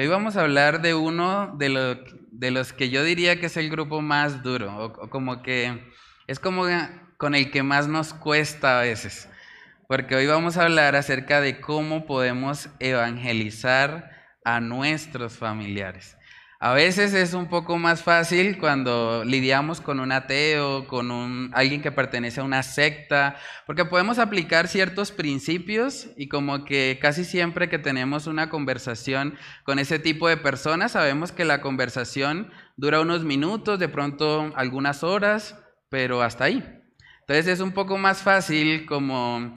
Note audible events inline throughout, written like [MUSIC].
Hoy vamos a hablar de uno de, de los que yo diría que es el grupo más duro, o, como que es como con el que más nos cuesta a veces. Porque hoy vamos a hablar acerca de cómo podemos evangelizar a nuestros familiares. A veces es un poco más fácil cuando lidiamos con un ateo, con alguien que pertenece a una secta, porque podemos aplicar ciertos principios y como que casi siempre que tenemos una conversación con ese tipo de personas, sabemos que la conversación dura unos minutos, de pronto algunas horas, pero hasta ahí. Entonces es un poco más fácil como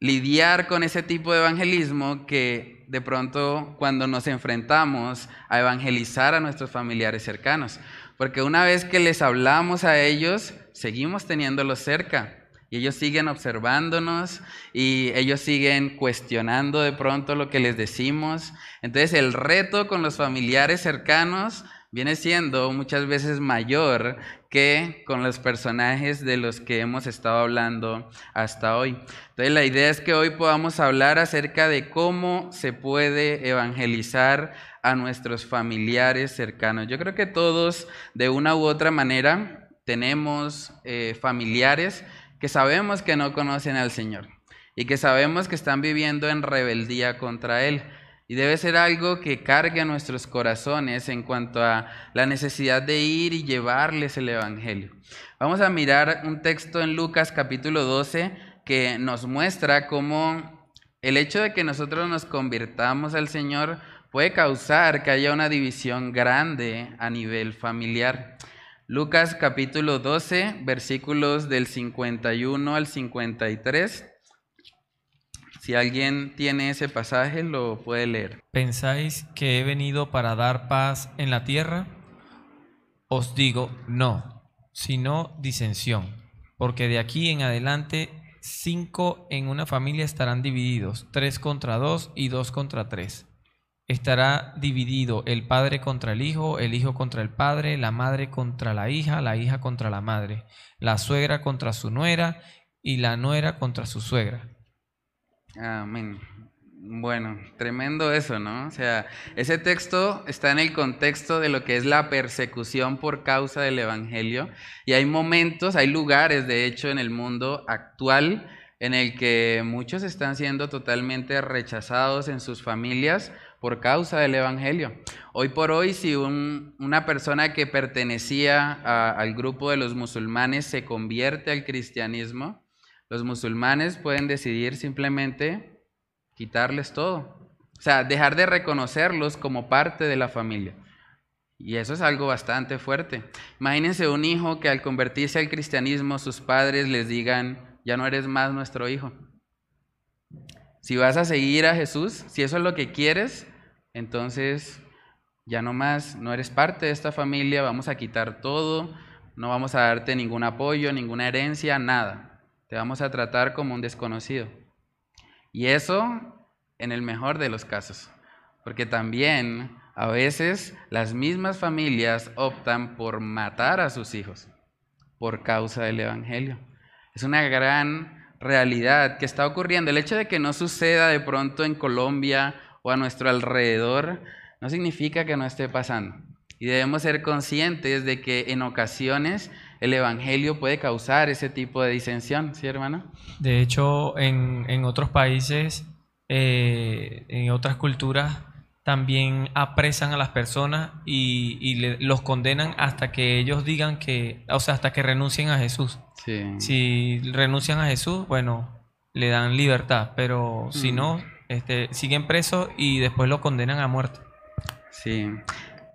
lidiar con ese tipo de evangelismo que de pronto cuando nos enfrentamos a evangelizar a nuestros familiares cercanos. Porque una vez que les hablamos a ellos, seguimos teniéndolos cerca. Y ellos siguen observándonos y ellos siguen cuestionando de pronto lo que les decimos. Entonces el reto con los familiares cercanos viene siendo muchas veces mayor que con los personajes de los que hemos estado hablando hasta hoy. Entonces la idea es que hoy podamos hablar acerca de cómo se puede evangelizar a nuestros familiares cercanos. Yo creo que todos de una u otra manera tenemos eh, familiares que sabemos que no conocen al Señor y que sabemos que están viviendo en rebeldía contra Él. Y debe ser algo que cargue a nuestros corazones en cuanto a la necesidad de ir y llevarles el Evangelio. Vamos a mirar un texto en Lucas capítulo 12 que nos muestra cómo el hecho de que nosotros nos convirtamos al Señor puede causar que haya una división grande a nivel familiar. Lucas capítulo 12, versículos del 51 al 53. Si alguien tiene ese pasaje, lo puede leer. ¿Pensáis que he venido para dar paz en la tierra? Os digo, no, sino disensión, porque de aquí en adelante cinco en una familia estarán divididos, tres contra dos y dos contra tres. Estará dividido el padre contra el hijo, el hijo contra el padre, la madre contra la hija, la hija contra la madre, la suegra contra su nuera y la nuera contra su suegra Amén. Bueno, tremendo eso, ¿no? O sea, ese texto está en el contexto de lo que es la persecución por causa del Evangelio. Y hay momentos, hay lugares, de hecho, en el mundo actual en el que muchos están siendo totalmente rechazados en sus familias por causa del Evangelio. Hoy por hoy, si una persona que pertenecía al grupo de los musulmanes se convierte al cristianismo, los musulmanes pueden decidir simplemente quitarles todo. O sea, dejar de reconocerlos como parte de la familia. Y eso es algo bastante fuerte. Imagínense un hijo que al convertirse al cristianismo sus padres les digan, ya no eres más nuestro hijo. Si vas a seguir a Jesús, si eso es lo que quieres, entonces ya no más, no eres parte de esta familia, vamos a quitar todo, no vamos a darte ningún apoyo, ninguna herencia, nada. Te vamos a tratar como un desconocido. Y eso en el mejor de los casos. Porque también a veces las mismas familias optan por matar a sus hijos por causa del Evangelio. Es una gran realidad que está ocurriendo. El hecho de que no suceda de pronto en Colombia o a nuestro alrededor no significa que no esté pasando. Y debemos ser conscientes de que en ocasiones el Evangelio puede causar ese tipo de disensión, ¿sí, hermano? De hecho, en, otros países, eh, en otras culturas, también apresan a las personas y, los condenan hasta que ellos digan que, o sea, hasta que renuncien a Jesús. Si renuncian a Jesús, bueno, le dan libertad, pero si mm. no, este, siguen presos y después lo condenan a muerte. Sí,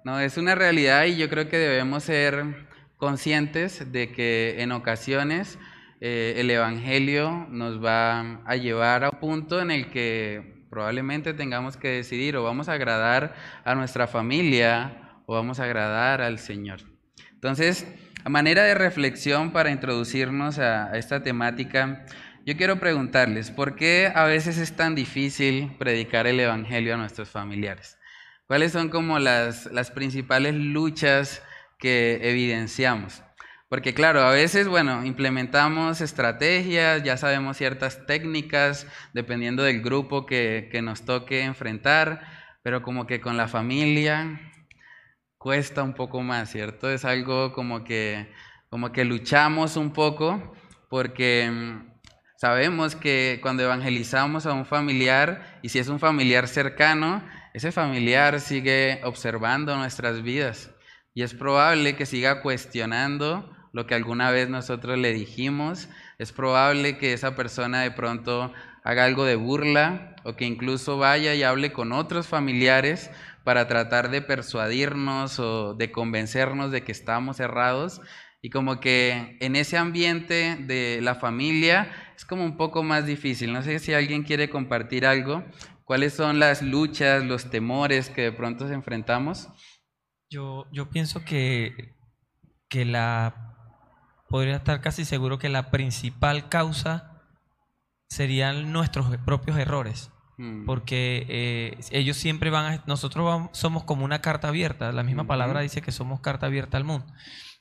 no, es una realidad y yo creo que debemos ser conscientes de que en ocasiones eh, el Evangelio nos va a llevar a un punto en el que probablemente tengamos que decidir o vamos a agradar a nuestra familia o vamos a agradar al Señor. Entonces, a manera de reflexión para introducirnos a esta temática, yo quiero preguntarles, ¿por qué a veces es tan difícil predicar el Evangelio a nuestros familiares? ¿Cuáles son como las, las principales luchas que evidenciamos. Porque claro, a veces, bueno, implementamos estrategias, ya sabemos ciertas técnicas, dependiendo del grupo que, nos toque enfrentar, pero como que con la familia cuesta un poco más, ¿cierto? Es algo como que, como que luchamos un poco porque mm, sabemos que cuando evangelizamos a un familiar, y si es un familiar cercano, ese familiar sigue observando nuestras vidas y es probable que siga cuestionando lo que alguna vez nosotros le dijimos, es probable que esa persona de pronto haga algo de burla o que incluso vaya y hable con otros familiares para tratar de persuadirnos o de convencernos de que estamos errados. Y como que en ese ambiente de la familia es como un poco más difícil. No sé si alguien quiere compartir algo. ¿Cuáles son las luchas, los temores que de pronto se enfrentamos? Yo, yo pienso que, que la podría estar casi seguro que la principal causa serían nuestros propios errores. Mm. Porque eh, ellos siempre van a... Nosotros somos como una carta abierta. La misma palabra dice que somos carta abierta al mundo.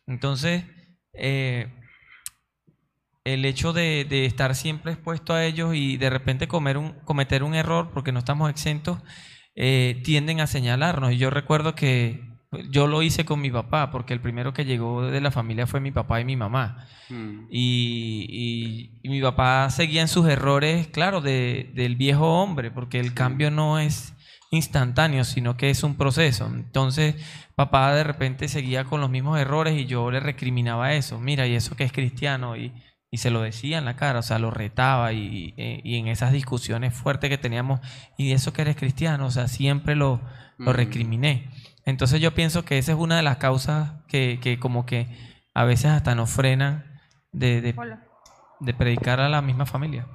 Entonces, eh, el hecho de, estar siempre expuesto a ellos y de repente comer un, cometer un error porque no estamos exentos, eh, tienden a señalarnos. Y yo recuerdo que yo lo hice con mi papá, porque el primero que llegó de la familia fue mi papá y mi mamá. Mm. Y, mi papá seguía en sus errores, claro, del viejo hombre, porque el cambio no es instantáneo, sino que es un proceso. Entonces, papá de repente seguía con los mismos errores y yo le recriminaba eso. Mira, y eso que es cristiano. Y, se lo decía en la cara, o sea, lo retaba y, en esas discusiones fuertes que teníamos, y eso que eres cristiano, o sea, siempre lo, lo mm. recriminé. Entonces yo pienso que esa es una de las causas que, que como que a veces hasta nos frenan de, de, predicar a la misma familia.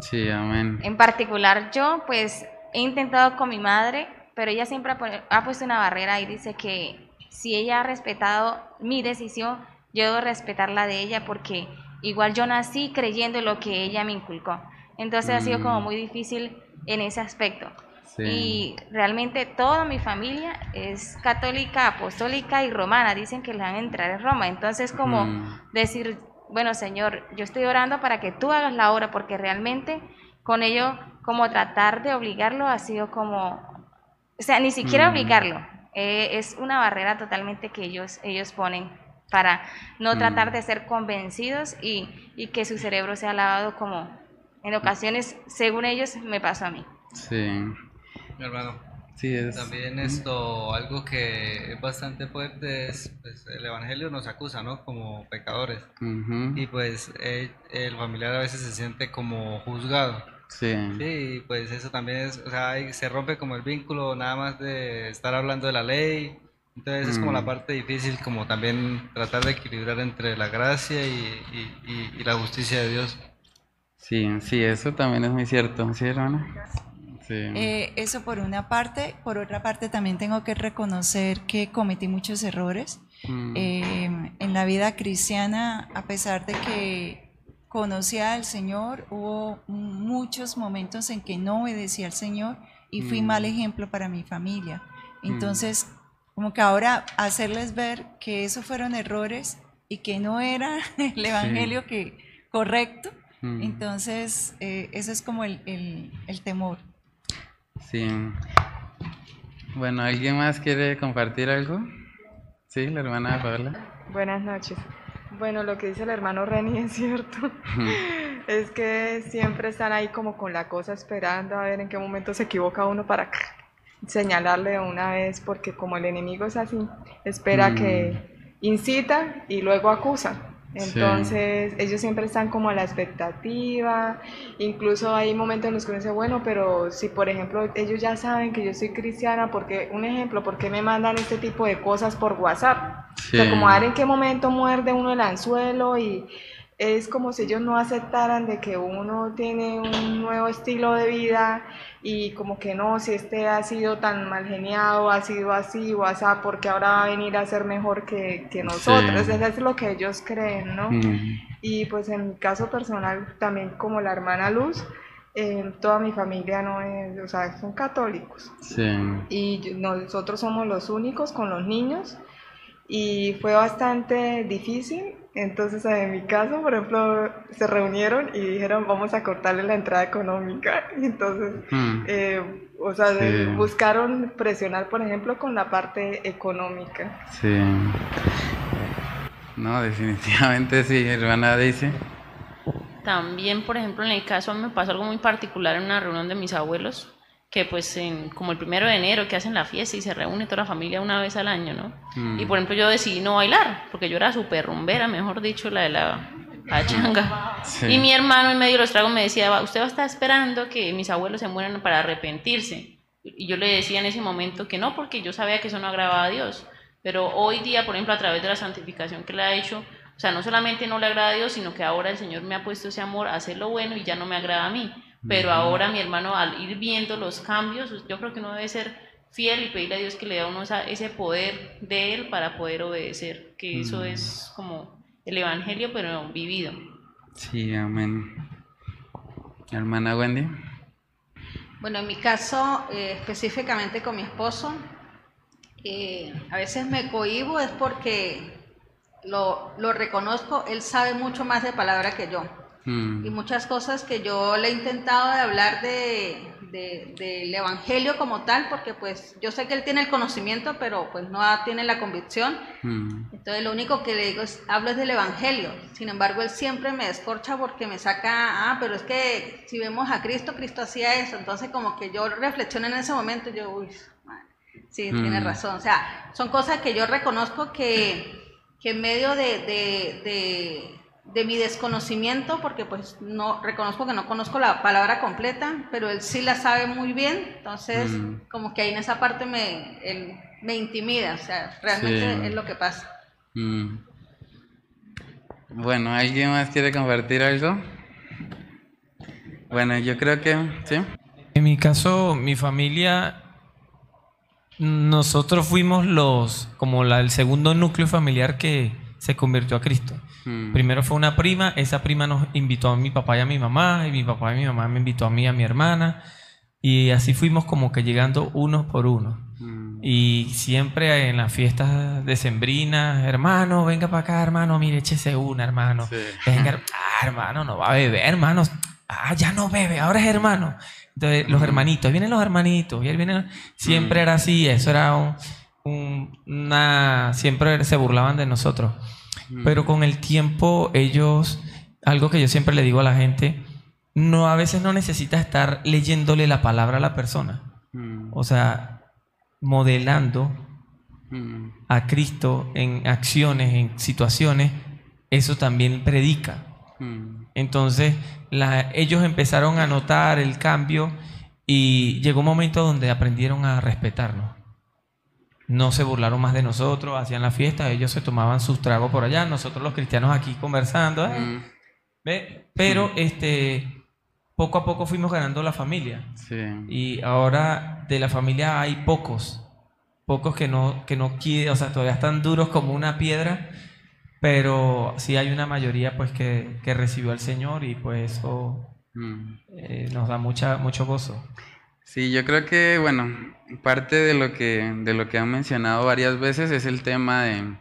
Sí, amén. En particular yo pues he intentado con mi madre, pero ella siempre ha, puesto una barrera y dice que si ella ha respetado mi decisión, yo debo respetar la de ella porque igual yo nací creyendo lo que ella me inculcó. Entonces ha sido como mm. muy difícil en ese aspecto. Y realmente toda mi familia es católica, apostólica y romana. Dicen que le van a entrar en Roma. Entonces, como mm. decir, bueno, Señor, yo estoy orando para que tú hagas la obra, porque realmente con ello, como tratar de obligarlo ha sido como, o sea, ni siquiera mm. obligarlo. Eh, es una barrera totalmente que ellos, ellos ponen para no mm. tratar de ser convencidos y, y que su cerebro sea lavado como en ocasiones, según ellos, me pasó a mí. Sí. Mi hermano. Sí, es. También esto, algo que es bastante fuerte es, pues, el Evangelio nos acusa, ¿no? Como pecadores. Y pues el, familiar a veces se siente como juzgado. Sí. Sí, pues eso también es, o sea, se rompe como el vínculo nada más de estar hablando de la ley. Entonces es como la mm. parte difícil, como también tratar de equilibrar entre la gracia y, y, y la justicia de Dios. Sí, sí, eso también es muy cierto, ¿sí, hermana? Eh, eso por una parte. Por otra parte, también tengo que reconocer que cometí muchos errores. Mm. Eh, en la vida cristiana, a pesar de que conocía al Señor, hubo muchos momentos en que no obedecía al Señor y fui mal mm. ejemplo para mi familia. Mm. Entonces, como que ahora hacerles ver que esos fueron errores y que no era [LAUGHS] el Evangelio que correcto, entonces eh, eso es como el, el temor. Sí. Bueno, ¿alguien más quiere compartir algo? Sí, la hermana Paola. Buenas noches. Bueno, lo que dice el hermano Reni es cierto. es que siempre están ahí como con la cosa esperando a ver en qué momento se equivoca uno para señalarle una vez, porque como el enemigo es así, espera que mm. incita y luego acusa. Entonces, ellos siempre están como a la expectativa. Incluso hay momentos en los que uno dice, bueno, pero si por ejemplo ellos ya saben que yo soy cristiana, porque un ejemplo, ¿por qué me mandan este tipo de cosas por WhatsApp? O sea, como a ver en qué momento muerde uno el anzuelo y es como si ellos no aceptaran de que uno tiene un nuevo estilo de vida y como que no, si este ha sido tan mal geniado, ha sido así o así, porque ahora va a venir a ser mejor que, que nosotros. Eso es lo que ellos creen, ¿no? Y pues en mi caso personal, también como la hermana Luz, eh, toda mi familia no es, o sea, son católicos. Sí. Y nosotros somos los únicos con los niños y fue bastante difícil entonces, en mi caso, por ejemplo, se reunieron y dijeron, vamos a cortarle la entrada económica. [LAUGHS] Entonces, hmm. eh, o sea, buscaron presionar, por ejemplo, con la parte económica. Sí. No, definitivamente sí, hermana dice. También, por ejemplo, en el caso me pasó algo muy particular en una reunión de mis abuelos, que pues en, como el primero de enero que hacen la fiesta y se reúne toda la familia una vez al año, ¿no? Y por ejemplo yo decidí no bailar, porque yo era súper rumbera, mejor dicho, la de la pachanga. Y mi hermano en medio de los tragos me decía, usted va a estar esperando que mis abuelos se mueran para arrepentirse. Y yo le decía en ese momento que no, porque yo sabía que eso no agradaba a Dios. Pero hoy día, por ejemplo, a través de la santificación que le ha hecho, o sea, no solamente no le agrada a Dios, sino que ahora el Señor me ha puesto ese amor a hacer lo bueno y ya no me agrada a mí. Pero ahora mi hermano, al ir viendo los cambios, yo creo que uno debe ser fiel y pedirle a Dios que le dé a uno ese poder de Él para poder obedecer, que eso es como el Evangelio, pero vivido. Sí, amén. Hermana Wendy. Bueno, en mi caso, eh, específicamente con mi esposo, eh, a veces me cohibo es porque lo, lo reconozco, él sabe mucho más de palabra que yo. Mm. Y muchas cosas que yo le he intentado de hablar de, del Evangelio como tal, porque pues yo sé que él tiene el conocimiento, pero pues no tiene la convicción. Mm. Entonces lo único que le digo es, hablo del Evangelio. Sin embargo, él siempre me descorcha porque me saca, ah, pero es que si vemos a Cristo, Cristo hacía eso. Entonces como que yo reflexiono en ese momento, yo, uy, sí, tiene mm. razón. O sea, son cosas que yo reconozco que, que en medio de de mi desconocimiento, porque pues no reconozco que no conozco la palabra completa, pero él sí la sabe muy bien, entonces mm. como que ahí en esa parte me, me intimida, o sea, realmente es lo que pasa. Mm. Bueno, ¿alguien más quiere compartir algo? Bueno, yo creo que, ¿sí? En mi caso, mi familia, nosotros fuimos los, como la, el segundo núcleo familiar que se convirtió a Cristo. Mm. Primero fue una prima, esa prima nos invitó a mi papá y a mi mamá, y mi papá y mi mamá me invitó a mí y a mi hermana, y así fuimos como que llegando uno por uno. Mm. Y siempre en las fiestas decembrinas, hermano, venga para acá, hermano, mire, échese una, hermano. Venga, ah, hermano, no va a beber, hermano. Ah, ya no bebe, ahora es hermano. Entonces, los hermanitos, vienen los hermanitos, y él viene, siempre mm. era así, eso era un, una, siempre se burlaban de nosotros. Pero con el tiempo ellos, algo que yo siempre le digo a la gente, no a veces no necesita estar leyéndole la palabra a la persona. O sea, modelando a Cristo en acciones, en situaciones, eso también predica. Entonces, ellos empezaron a notar el cambio y llegó un momento donde aprendieron a respetarnos no se burlaron más de nosotros, hacían la fiesta, ellos se tomaban sus tragos por allá, nosotros los cristianos aquí conversando, ¿eh? ¿Ve? pero este, poco a poco fuimos ganando la familia. Y ahora de la familia hay pocos, pocos que no, que no quieren, o sea, todavía están duros como una piedra, pero sí hay una mayoría pues que, que recibió al Señor y pues eso mm. eh, nos da mucha, mucho gozo. Sí, yo creo que, bueno, parte de lo que, de lo que han mencionado varias veces es el tema de,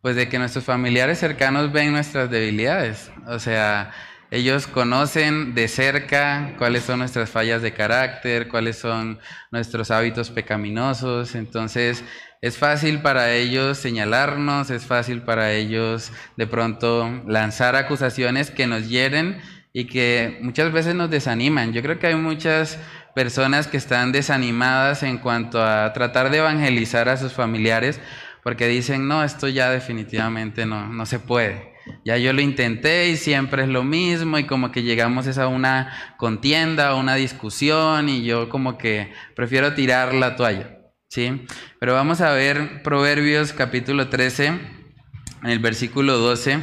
pues de que nuestros familiares cercanos ven nuestras debilidades. O sea, ellos conocen de cerca cuáles son nuestras fallas de carácter, cuáles son nuestros hábitos pecaminosos. Entonces, es fácil para ellos señalarnos, es fácil para ellos de pronto lanzar acusaciones que nos hieren y que muchas veces nos desaniman. Yo creo que hay muchas personas que están desanimadas en cuanto a tratar de evangelizar a sus familiares porque dicen, no, esto ya definitivamente no, no se puede. Ya yo lo intenté y siempre es lo mismo y como que llegamos a una contienda, una discusión y yo como que prefiero tirar la toalla, ¿sí? Pero vamos a ver Proverbios capítulo 13, en el versículo 12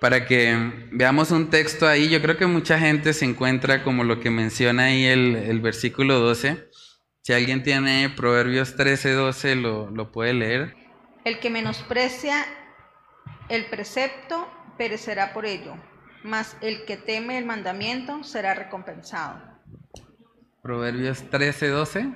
para que veamos un texto ahí. Yo creo que mucha gente se encuentra como lo que menciona ahí el, versículo 12. Si alguien tiene Proverbios 13, 12, lo, lo puede leer. El que menosprecia el precepto perecerá por ello, mas el que teme el mandamiento será recompensado. Proverbios 13, 12.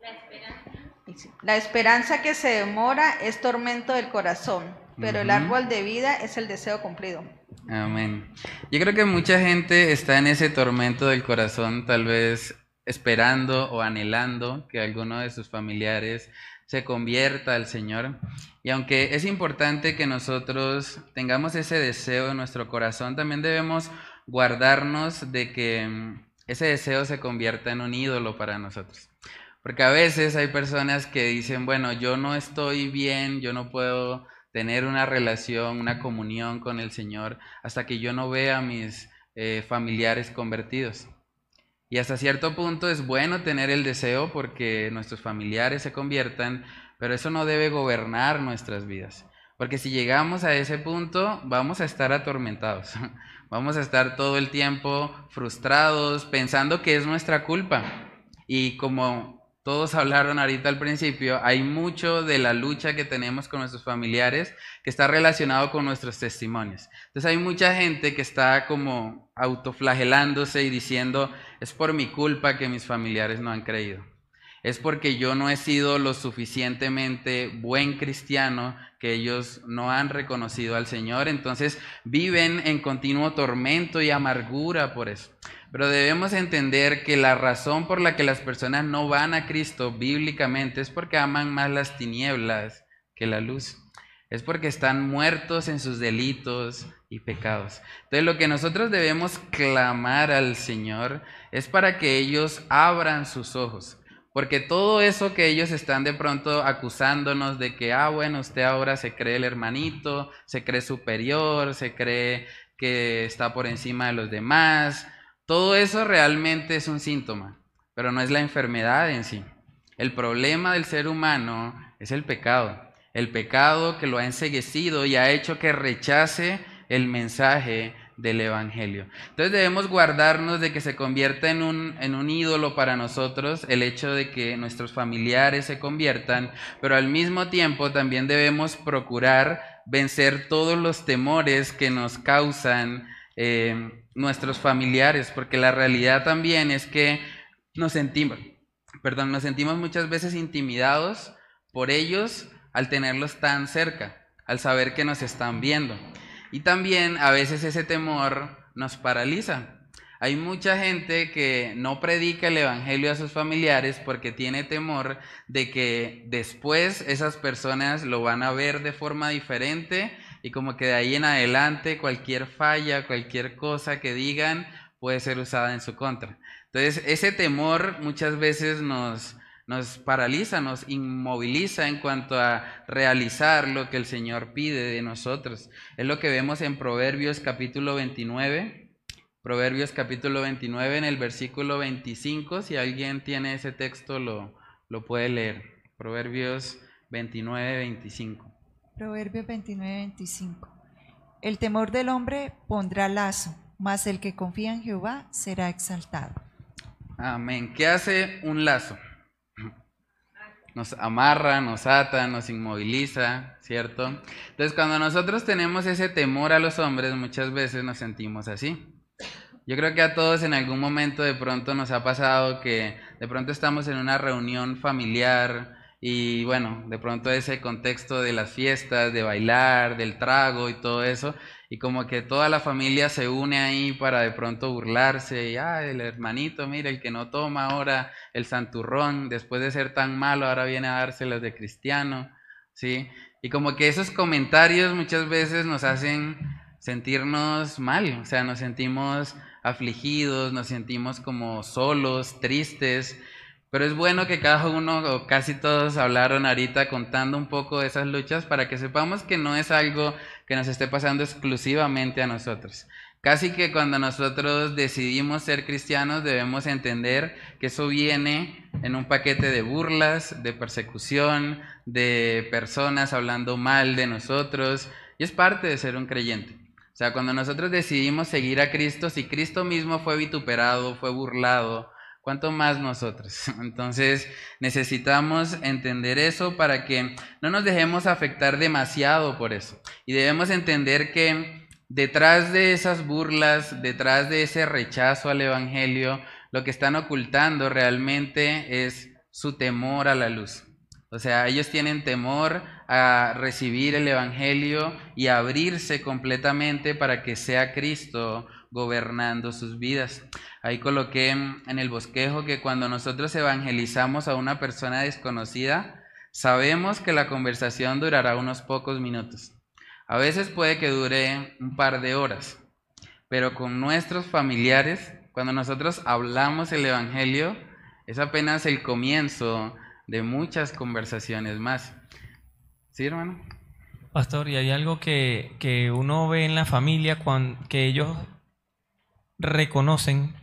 La esperanza. La esperanza que se demora es tormento del corazón pero el árbol de vida es el deseo cumplido. Amén. Yo creo que mucha gente está en ese tormento del corazón, tal vez esperando o anhelando que alguno de sus familiares se convierta al Señor. Y aunque es importante que nosotros tengamos ese deseo en nuestro corazón, también debemos guardarnos de que mm, ese deseo se convierta en un ídolo para nosotros. Porque a veces hay personas que dicen, bueno, yo no estoy bien, yo no puedo tener una relación, una comunión con el Señor hasta que yo no vea a mis eh, familiares convertidos. Y hasta cierto punto es bueno tener el deseo porque nuestros familiares se conviertan, pero eso no debe gobernar nuestras vidas. Porque si llegamos a ese punto, vamos a estar atormentados. [LAUGHS] Vamos a estar todo el tiempo frustrados, pensando que es nuestra culpa. Y como todos hablaron ahorita al principio, hay mucho de la lucha que tenemos con nuestros familiares que está relacionado con nuestros testimonios. Entonces hay mucha gente que está como autoflagelándose y diciendo, es por mi culpa que mis familiares no han creído. Es porque yo no he sido lo suficientemente buen cristiano que ellos no han reconocido al Señor. Entonces viven en continuo tormento y amargura por eso. Pero debemos entender que la razón por la que las personas no van a Cristo bíblicamente es porque aman más las tinieblas que la luz. Es porque están muertos en sus delitos y pecados. Entonces lo que nosotros debemos clamar al Señor es para que ellos abran sus ojos. Porque todo eso que ellos están de pronto acusándonos de que, ah, bueno, usted ahora se cree el hermanito, se cree superior, se cree que está por encima de los demás, todo eso realmente es un síntoma, pero no es la enfermedad en sí. El problema del ser humano es el pecado. El pecado que lo ha enseguecido y ha hecho que rechace el mensaje del Evangelio. Entonces debemos guardarnos de que se convierta en un, en un ídolo para nosotros el hecho de que nuestros familiares se conviertan, pero al mismo tiempo también debemos procurar vencer todos los temores que nos causan eh, nuestros familiares, porque la realidad también es que nos sentimos, perdón, nos sentimos muchas veces intimidados por ellos al tenerlos tan cerca, al saber que nos están viendo. Y también a veces ese temor nos paraliza. Hay mucha gente que no predica el Evangelio a sus familiares porque tiene temor de que después esas personas lo van a ver de forma diferente y como que de ahí en adelante cualquier falla, cualquier cosa que digan puede ser usada en su contra. Entonces ese temor muchas veces nos, nos paraliza, nos inmoviliza en cuanto a realizar lo que el Señor pide de nosotros. Es lo que vemos en Proverbios capítulo 29. Proverbios capítulo 29 en el versículo 25. Si alguien tiene ese texto lo, lo puede leer. Proverbios 29, 25. Proverbio 29, 25. El temor del hombre pondrá lazo, mas el que confía en Jehová será exaltado. Amén. ¿Qué hace un lazo? Nos amarra, nos ata, nos inmoviliza, ¿cierto? Entonces, cuando nosotros tenemos ese temor a los hombres, muchas veces nos sentimos así. Yo creo que a todos en algún momento de pronto nos ha pasado que de pronto estamos en una reunión familiar, y bueno, de pronto ese contexto de las fiestas, de bailar, del trago y todo eso, y como que toda la familia se une ahí para de pronto burlarse, y el hermanito, mira, el que no toma ahora el santurrón, después de ser tan malo, ahora viene a dárselos de cristiano, ¿sí? Y como que esos comentarios muchas veces nos hacen sentirnos mal, o sea, nos sentimos afligidos, nos sentimos como solos, tristes, pero es bueno que cada uno o casi todos hablaron ahorita contando un poco de esas luchas para que sepamos que no es algo que nos esté pasando exclusivamente a nosotros. Casi que cuando nosotros decidimos ser cristianos debemos entender que eso viene en un paquete de burlas, de persecución, de personas hablando mal de nosotros, y es parte de ser un creyente. O sea, cuando nosotros decidimos seguir a Cristo, si Cristo mismo fue vituperado, fue burlado, ¿Cuánto más nosotros? [LAUGHS] Entonces necesitamos entender eso para que no nos dejemos afectar demasiado por eso. Y debemos entender que detrás de esas burlas, detrás de ese rechazo al Evangelio, lo que están ocultando realmente es su temor a la luz. O sea, ellos tienen temor a recibir el Evangelio y abrirse completamente para que sea Cristo gobernando sus vidas. Ahí coloqué en el bosquejo que cuando nosotros evangelizamos a una persona desconocida, sabemos que la conversación durará unos pocos minutos. A veces puede que dure un par de horas, pero con nuestros familiares, cuando nosotros hablamos el Evangelio, es apenas el comienzo de muchas conversaciones más. ¿Sí, hermano? Pastor, y hay algo que, que uno ve en la familia cuando, que ellos reconocen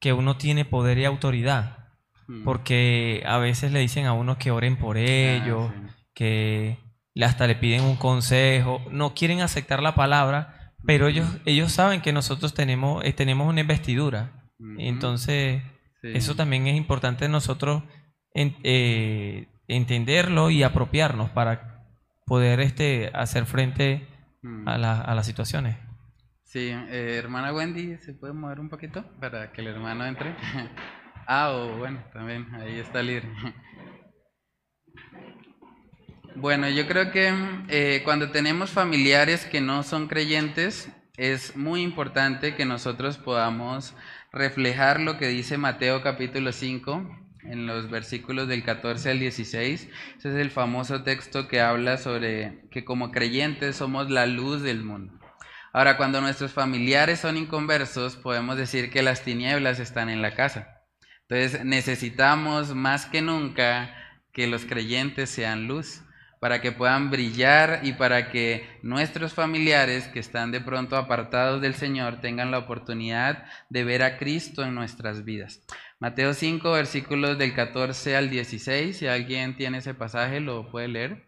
que uno tiene poder y autoridad, mm. porque a veces le dicen a uno que oren por ah, ellos, que hasta le piden un consejo, no quieren aceptar la palabra, pero ellos, ellos saben que nosotros tenemos, eh, tenemos una investidura. Entonces, eso también es importante nosotros eh, entenderlo y apropiarnos para poder este, hacer frente a, a las situaciones. Sí, eh, hermana Wendy, ¿se puede mover un poquito para que el hermano entre? [LAUGHS] ah, o bueno, también, ahí está libre. [LAUGHS] bueno, yo creo que eh, cuando tenemos familiares que no son creyentes, es muy importante que nosotros podamos reflejar lo que dice Mateo capítulo 5 en los versículos del 14 al 16. Ese es el famoso texto que habla sobre que como creyentes somos la luz del mundo. Ahora, cuando nuestros familiares son inconversos, podemos decir que las tinieblas están en la casa. Entonces, necesitamos más que nunca que los creyentes sean luz para que puedan brillar y para que nuestros familiares que están de pronto apartados del Señor tengan la oportunidad de ver a Cristo en nuestras vidas. Mateo 5, versículos del 14 al 16, si alguien tiene ese pasaje, lo puede leer.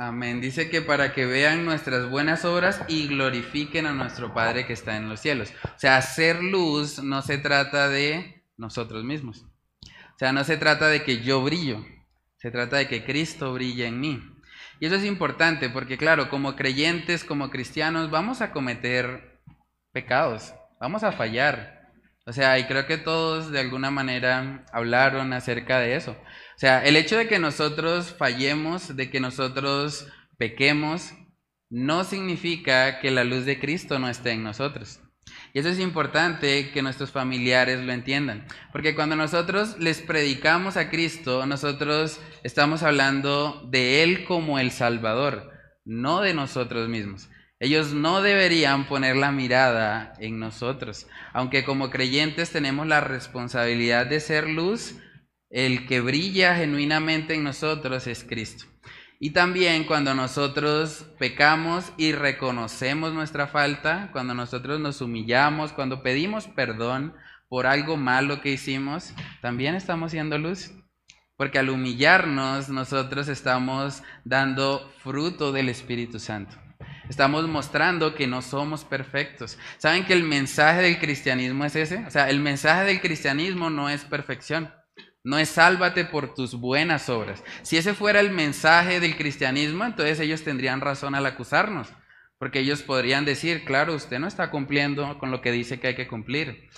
Amén. Dice que para que vean nuestras buenas obras y glorifiquen a nuestro Padre que está en los cielos. O sea, hacer luz no se trata de nosotros mismos. O sea, no se trata de que yo brillo. Se trata de que Cristo brille en mí. Y eso es importante porque, claro, como creyentes, como cristianos, vamos a cometer pecados. Vamos a fallar. O sea, y creo que todos de alguna manera hablaron acerca de eso. O sea, el hecho de que nosotros fallemos, de que nosotros pequemos, no significa que la luz de Cristo no esté en nosotros. Y eso es importante que nuestros familiares lo entiendan. Porque cuando nosotros les predicamos a Cristo, nosotros estamos hablando de Él como el Salvador, no de nosotros mismos. Ellos no deberían poner la mirada en nosotros. Aunque como creyentes tenemos la responsabilidad de ser luz, el que brilla genuinamente en nosotros es Cristo. Y también cuando nosotros pecamos y reconocemos nuestra falta, cuando nosotros nos humillamos, cuando pedimos perdón por algo malo que hicimos, también estamos siendo luz. Porque al humillarnos nosotros estamos dando fruto del Espíritu Santo. Estamos mostrando que no somos perfectos. ¿Saben que el mensaje del cristianismo es ese? O sea, el mensaje del cristianismo no es perfección. No es sálvate por tus buenas obras. Si ese fuera el mensaje del cristianismo, entonces ellos tendrían razón al acusarnos, porque ellos podrían decir, claro, usted no está cumpliendo con lo que dice que hay que cumplir.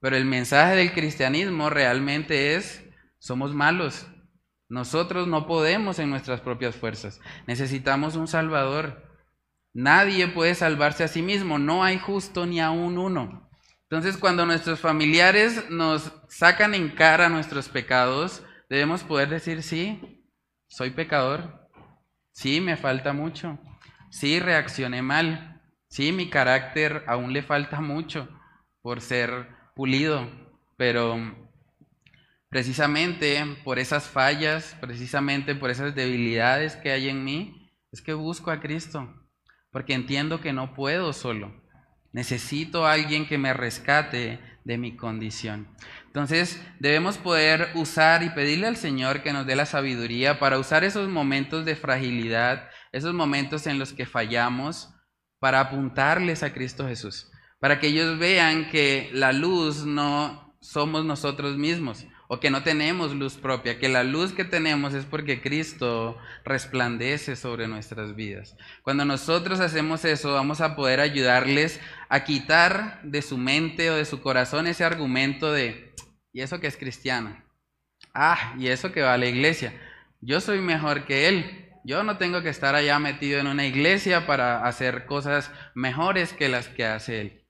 Pero el mensaje del cristianismo realmente es, somos malos. Nosotros no podemos en nuestras propias fuerzas. Necesitamos un Salvador. Nadie puede salvarse a sí mismo. No hay justo ni aún uno. Entonces, cuando nuestros familiares nos sacan en cara nuestros pecados, debemos poder decir, sí, soy pecador, sí, me falta mucho, sí, reaccioné mal, sí, mi carácter aún le falta mucho por ser pulido, pero precisamente por esas fallas, precisamente por esas debilidades que hay en mí, es que busco a Cristo, porque entiendo que no puedo solo. Necesito a alguien que me rescate de mi condición. Entonces debemos poder usar y pedirle al Señor que nos dé la sabiduría para usar esos momentos de fragilidad, esos momentos en los que fallamos, para apuntarles a Cristo Jesús, para que ellos vean que la luz no somos nosotros mismos o que no tenemos luz propia, que la luz que tenemos es porque Cristo resplandece sobre nuestras vidas. Cuando nosotros hacemos eso, vamos a poder ayudarles a quitar de su mente o de su corazón ese argumento de, ¿y eso que es cristiano? Ah, ¿y eso que va a la iglesia? Yo soy mejor que él. Yo no tengo que estar allá metido en una iglesia para hacer cosas mejores que las que hace él.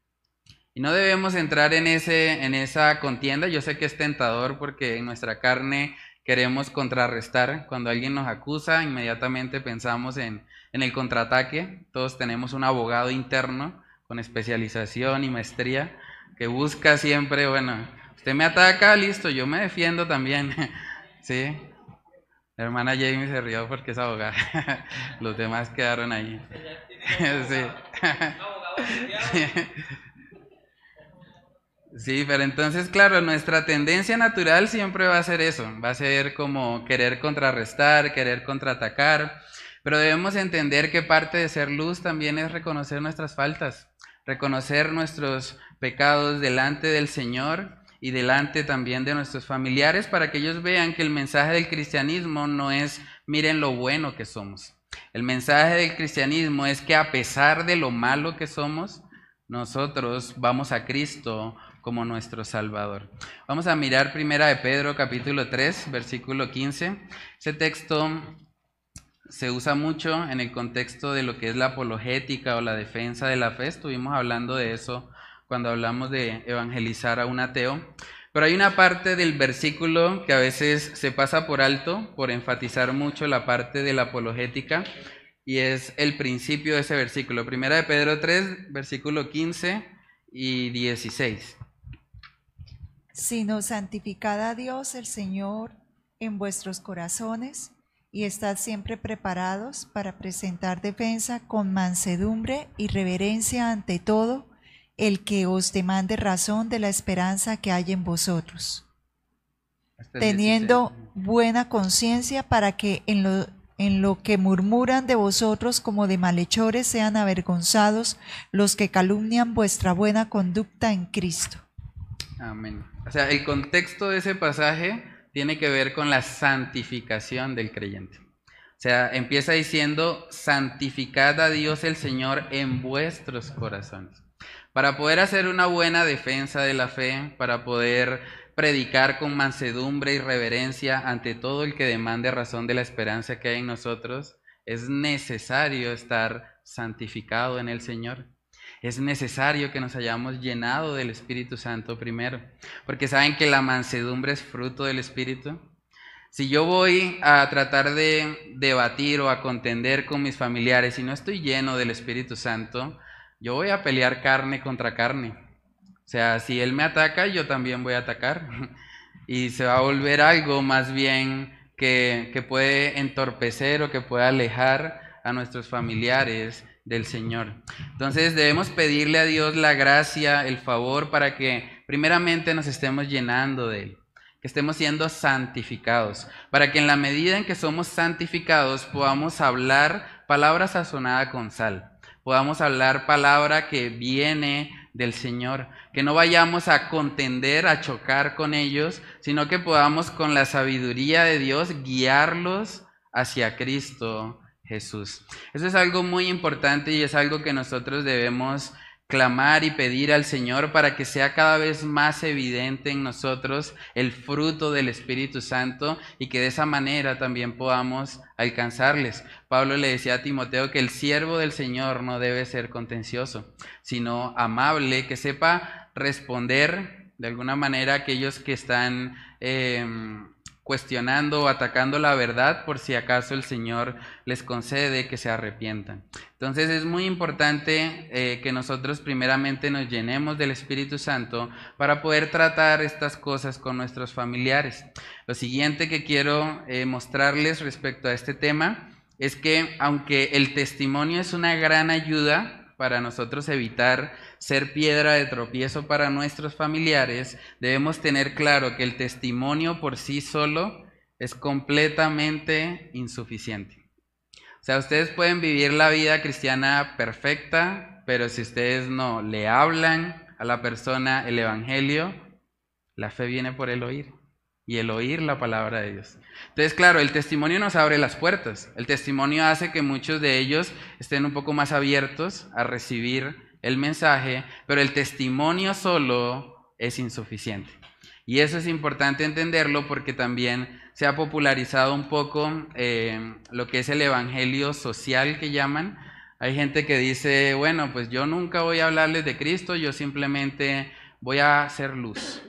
Y no debemos entrar en, ese, en esa contienda. Yo sé que es tentador porque en nuestra carne queremos contrarrestar. Cuando alguien nos acusa, inmediatamente pensamos en, en el contraataque. Todos tenemos un abogado interno con especialización y maestría que busca siempre, bueno, usted me ataca, listo, yo me defiendo también. [LAUGHS] ¿Sí? La hermana Jamie se rió porque es abogada. [LAUGHS] Los demás quedaron ahí. [LAUGHS] sí. Sí, pero entonces, claro, nuestra tendencia natural siempre va a ser eso, va a ser como querer contrarrestar, querer contraatacar, pero debemos entender que parte de ser luz también es reconocer nuestras faltas, reconocer nuestros pecados delante del Señor y delante también de nuestros familiares para que ellos vean que el mensaje del cristianismo no es miren lo bueno que somos. El mensaje del cristianismo es que a pesar de lo malo que somos, nosotros vamos a Cristo como nuestro Salvador. Vamos a mirar primera de Pedro capítulo 3, versículo 15. Ese texto se usa mucho en el contexto de lo que es la apologética o la defensa de la fe. Estuvimos hablando de eso cuando hablamos de evangelizar a un ateo. Pero hay una parte del versículo que a veces se pasa por alto por enfatizar mucho la parte de la apologética y es el principio de ese versículo. Primera de Pedro 3, versículo 15 y 16 sino santificad a Dios el Señor en vuestros corazones y estad siempre preparados para presentar defensa con mansedumbre y reverencia ante todo el que os demande razón de la esperanza que hay en vosotros, teniendo buena conciencia para que en lo, en lo que murmuran de vosotros como de malhechores sean avergonzados los que calumnian vuestra buena conducta en Cristo. Amén. O sea, el contexto de ese pasaje tiene que ver con la santificación del creyente. O sea, empieza diciendo, santificad a Dios el Señor en vuestros corazones. Para poder hacer una buena defensa de la fe, para poder predicar con mansedumbre y reverencia ante todo el que demande razón de la esperanza que hay en nosotros, es necesario estar santificado en el Señor es necesario que nos hayamos llenado del Espíritu Santo primero, porque saben que la mansedumbre es fruto del Espíritu. Si yo voy a tratar de debatir o a contender con mis familiares y no estoy lleno del Espíritu Santo, yo voy a pelear carne contra carne. O sea, si Él me ataca, yo también voy a atacar. [LAUGHS] Y se va a volver algo más bien que, que puede entorpecer o que puede alejar a nuestros familiares del Señor. Entonces debemos pedirle a Dios la gracia, el favor, para que primeramente nos estemos llenando de Él, que estemos siendo santificados, para que en la medida en que somos santificados podamos hablar palabra sazonada con sal, podamos hablar palabra que viene del Señor, que no vayamos a contender, a chocar con ellos, sino que podamos con la sabiduría de Dios guiarlos hacia Cristo Jesús. Eso es algo muy importante y es algo que nosotros debemos clamar y pedir al Señor para que sea cada vez más evidente en nosotros el fruto del Espíritu Santo y que de esa manera también podamos alcanzarles. Pablo le decía a Timoteo que el siervo del Señor no debe ser contencioso, sino amable, que sepa responder de alguna manera a aquellos que están... Eh, cuestionando o atacando la verdad por si acaso el Señor les concede que se arrepientan. Entonces es muy importante eh, que nosotros primeramente nos llenemos del Espíritu Santo para poder tratar estas cosas con nuestros familiares. Lo siguiente que quiero eh, mostrarles respecto a este tema es que aunque el testimonio es una gran ayuda, para nosotros evitar ser piedra de tropiezo para nuestros familiares, debemos tener claro que el testimonio por sí solo es completamente insuficiente. O sea, ustedes pueden vivir la vida cristiana perfecta, pero si ustedes no le hablan a la persona el Evangelio, la fe viene por el oír. y el oír la palabra de Dios. Entonces, claro, el testimonio nos abre las puertas. El testimonio hace que muchos de ellos estén un poco más abiertos a recibir el mensaje, pero el testimonio solo es insuficiente. Y eso es importante entenderlo porque también se ha popularizado un poco eh, lo que es el evangelio social que llaman. Hay gente que dice, bueno, pues yo nunca voy a hablarles de Cristo, yo simplemente voy a hacer luz,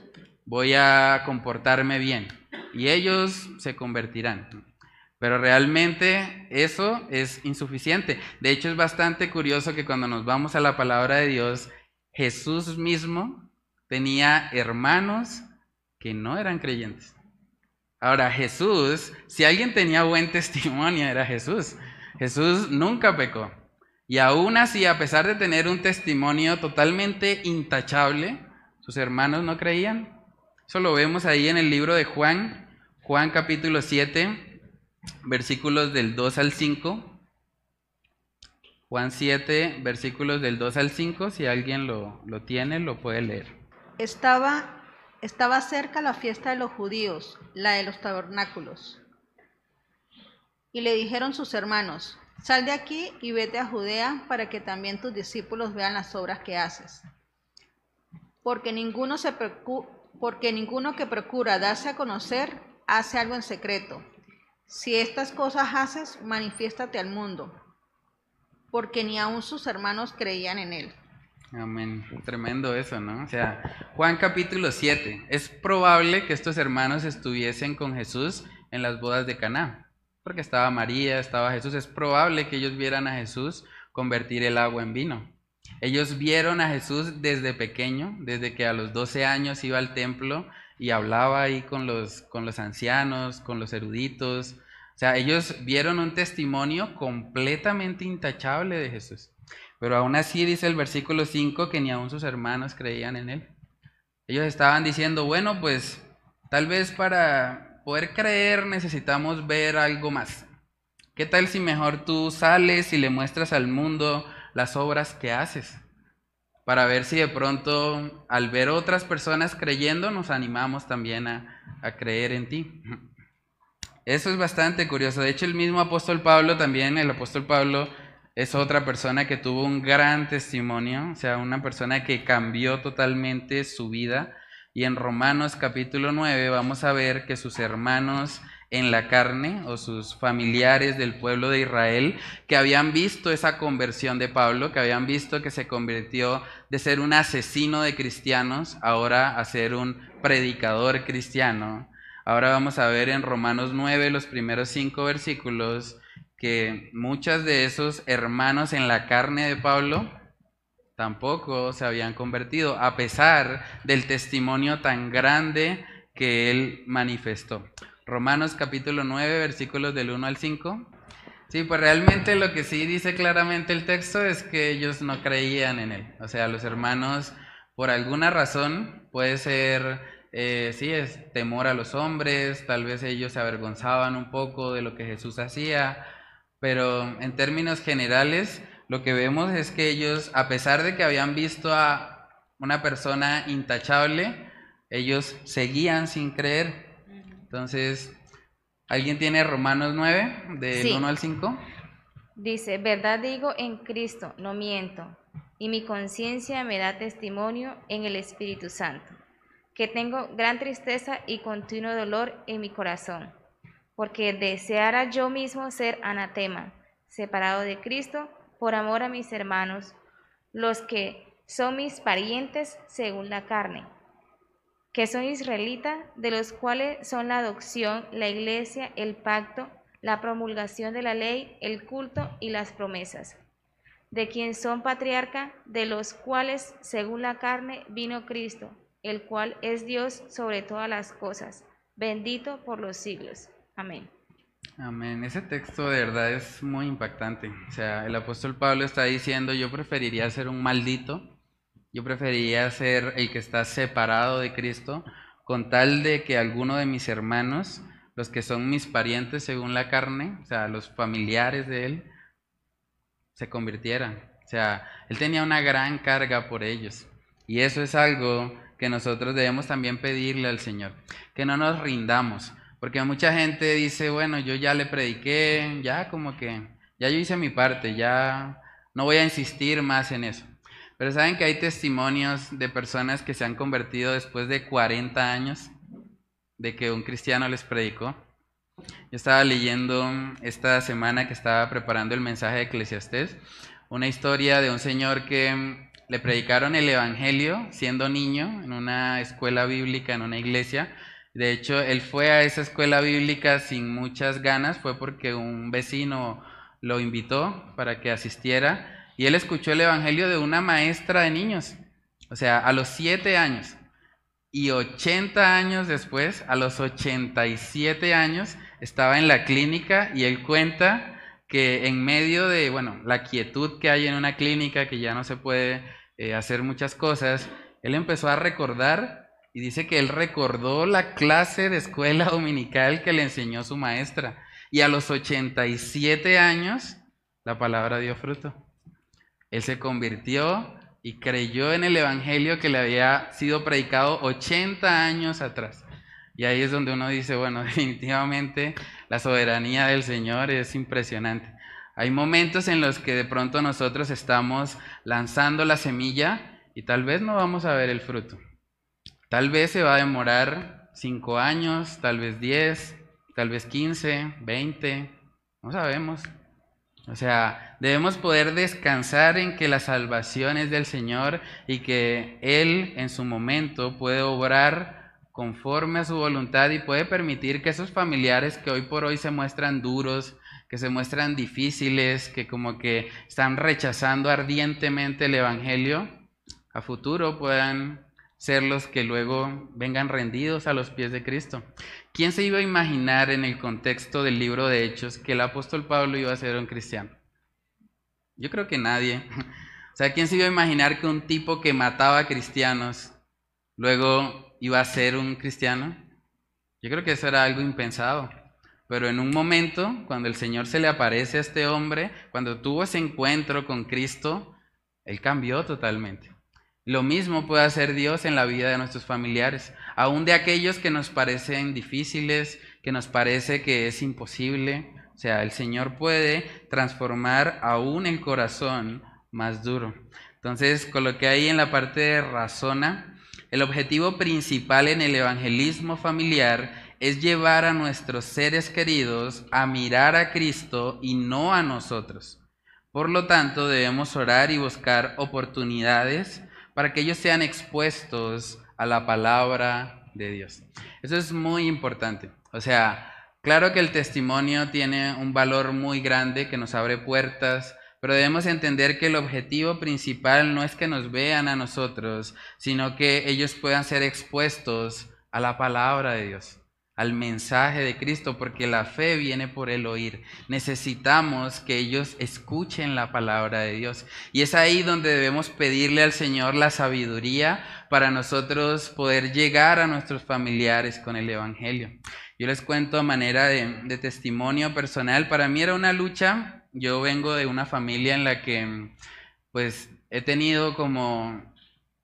voy a comportarme bien y ellos se convertirán. Pero realmente eso es insuficiente. De hecho es bastante curioso que cuando nos vamos a la palabra de Dios, Jesús mismo tenía hermanos que no eran creyentes. Ahora Jesús, si alguien tenía buen [LAUGHS] testimonio, era Jesús. Jesús nunca pecó. Y aún así, a pesar de tener un testimonio totalmente intachable, sus hermanos no creían. Eso lo vemos ahí en el libro de Juan, Juan capítulo 7, versículos del 2 al 5. Juan 7, versículos del 2 al 5, si alguien lo, lo tiene, lo puede leer. Estaba, estaba cerca la fiesta de los judíos, la de los tabernáculos. Y le dijeron sus hermanos, sal de aquí y vete a Judea para que también tus discípulos vean las obras que haces porque ninguno, se porque ninguno que procura darse a conocer hace algo en secreto. Si estas cosas haces, manifiéstate al mundo, porque ni aun sus hermanos creían en él. Amén. Tremendo eso, ¿no? O sea, Juan capítulo 7. Es probable que estos hermanos estuviesen con Jesús en las bodas de Caná, porque estaba María, estaba Jesús. Es probable que ellos vieran a Jesús convertir el agua en vino. Ellos vieron a Jesús desde pequeño, desde que a los 12 años iba al templo y hablaba ahí con los, con los ancianos, con los eruditos. O sea, ellos vieron un testimonio completamente intachable de Jesús. Pero aún así dice el versículo 5 que ni aún sus hermanos creían en él. Ellos estaban diciendo, bueno, pues tal vez para poder creer necesitamos ver algo más. ¿Qué tal si mejor tú sales y le muestras al mundo las obras que haces, para ver si de pronto al ver otras personas creyendo nos animamos también a, creer en ti. [LAUGHS] Eso es bastante curioso. De hecho, el mismo apóstol Pablo también, el apóstol Pablo es otra persona que tuvo un gran testimonio, o sea, una persona que cambió totalmente su vida. Y en Romanos capítulo 9 vamos a ver que sus hermanos en la carne o sus familiares del pueblo de Israel que habían visto esa conversión de Pablo, que habían visto que se convirtió de ser un asesino de cristianos ahora a ser un predicador cristiano. Ahora vamos a ver en Romanos 9 los primeros cinco versículos que muchos de esos hermanos en la carne de Pablo tampoco se habían convertido, a pesar del testimonio tan grande que él manifestó. Romanos capítulo 9, versículos del 1 al 5. Sí, pues realmente lo que sí dice claramente el texto es que ellos no creían en él. O sea, los hermanos, por alguna razón, puede ser, eh, sí, es temor a los hombres, tal vez ellos se avergonzaban un poco de lo que Jesús hacía, pero en términos generales, lo que vemos es que ellos, a pesar de que habían visto a una persona intachable, ellos seguían sin creer. Entonces, ¿alguien tiene Romanos 9, del 1 al 5? Dice, verdad digo en Cristo, no miento, y mi conciencia me da testimonio en el Espíritu Santo, que tengo gran tristeza y continuo dolor en mi corazón, porque deseara yo mismo ser anatema, separado de Cristo, por amor a mis hermanos, los que son mis parientes según la carne que son israelitas, de los cuales son la adopción, la iglesia, el pacto, la promulgación de la ley, el culto y las promesas, de quien son patriarca, de los cuales, según la carne, vino Cristo, el cual es Dios sobre todas las cosas, bendito por los siglos. Amén. Amén. Ese texto de verdad es muy impactante. O sea, el apóstol Pablo está diciendo, yo preferiría ser un maldito yo preferiría ser el que está separado de Cristo con tal de que alguno de mis hermanos, los que son mis parientes según la carne, o sea, los familiares de él, se convirtieran. O sea, él tenía una gran carga por ellos. Y eso es algo que nosotros debemos también pedirle al Señor, que no nos rindamos, porque mucha gente dice, bueno, yo ya le prediqué, ya como que, ya yo hice mi parte, ya no voy a insistir más en eso. Pero saben que hay testimonios de personas que se han convertido después de 40 años de que un cristiano les predicó. Yo estaba leyendo esta semana que estaba preparando el mensaje de Eclesiastés, una historia de un señor que le predicaron el Evangelio siendo niño en una escuela bíblica, en una iglesia. De hecho, él fue a esa escuela bíblica sin muchas ganas, fue porque un vecino lo invitó para que asistiera y él escuchó el Evangelio de una maestra de niños, o sea, a los siete años. Y 80 años después, a los 87 años, estaba en la clínica y él cuenta que en medio de, bueno, la quietud que hay en una clínica, que ya no se puede eh, hacer muchas cosas, él empezó a recordar y dice que él recordó la clase de escuela [LAUGHS] dominical que le enseñó su maestra. Y a los 87 años, la palabra dio fruto. Él se convirtió y creyó en el Evangelio que le había sido predicado 80 años atrás. Y ahí es donde uno dice, bueno, [LAUGHS] definitivamente la soberanía del Señor es impresionante. Hay momentos en los que de pronto nosotros estamos lanzando la semilla y tal vez no vamos a ver el fruto. Tal vez se va a demorar 5 años, tal vez 10, tal vez 15, 20, no sabemos. O sea, debemos poder descansar en que la salvación es del Señor y que Él en su momento puede obrar conforme a su voluntad y puede permitir que esos familiares que hoy por hoy se muestran duros, que se muestran difíciles, que como que están rechazando ardientemente el Evangelio, a futuro puedan ser los que luego vengan rendidos a los pies de Cristo. ¿Quién se iba a imaginar en el contexto del libro de Hechos que el apóstol Pablo iba a ser un cristiano? Yo creo que nadie. [LAUGHS] O sea, ¿quién se iba a imaginar que un tipo que mataba cristianos luego iba a ser un cristiano? Yo creo que eso era algo impensado. Pero en un momento, cuando el Señor se le aparece a este hombre, cuando tuvo ese encuentro con Cristo, él cambió totalmente. Lo mismo puede hacer Dios en la vida de nuestros familiares, aún de aquellos que nos parecen difíciles, que nos parece que es imposible. O sea, el Señor puede transformar aún el corazón más duro. Entonces, coloqué ahí en la parte de razona, el objetivo principal en el evangelismo familiar es llevar a nuestros seres queridos a mirar a Cristo y no a nosotros. Por lo tanto, debemos orar y buscar oportunidades para que ellos sean expuestos a la palabra de Dios. Eso es muy importante. O sea, claro que el testimonio tiene un valor muy grande que nos abre puertas, pero debemos entender que el objetivo principal no es que nos vean a nosotros, sino que ellos puedan ser expuestos a la palabra de Dios al mensaje de Cristo, porque la fe viene por el oír. Necesitamos que ellos escuchen la palabra de Dios. Y es ahí donde debemos pedirle al Señor la sabiduría para nosotros poder llegar a nuestros familiares con el Evangelio. Yo les cuento a manera de, testimonio personal, para mí era una lucha. Yo vengo de una familia en la que pues he tenido como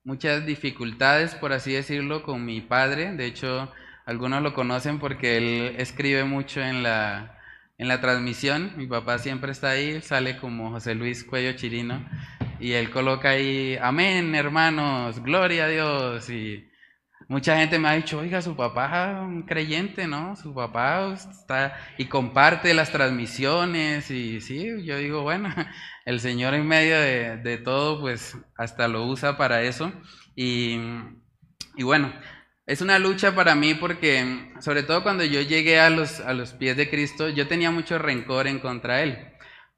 muchas dificultades, por así decirlo, con mi padre. De hecho, algunos lo conocen porque él escribe mucho en la, en la transmisión. Mi papá siempre está ahí, sale como José Luis Cuello Chirino. Y él coloca ahí, amén, hermanos, gloria a Dios. Y mucha gente me ha dicho, oiga, su papá es un creyente, ¿no? Su papá está y comparte las transmisiones. Y sí, yo digo, bueno, [LAUGHS] el Señor en medio de, de todo, pues hasta lo usa para eso. Y, y bueno, es una lucha para mí porque, sobre todo cuando yo llegué a los, a los pies de Cristo, yo tenía mucho rencor en contra Él.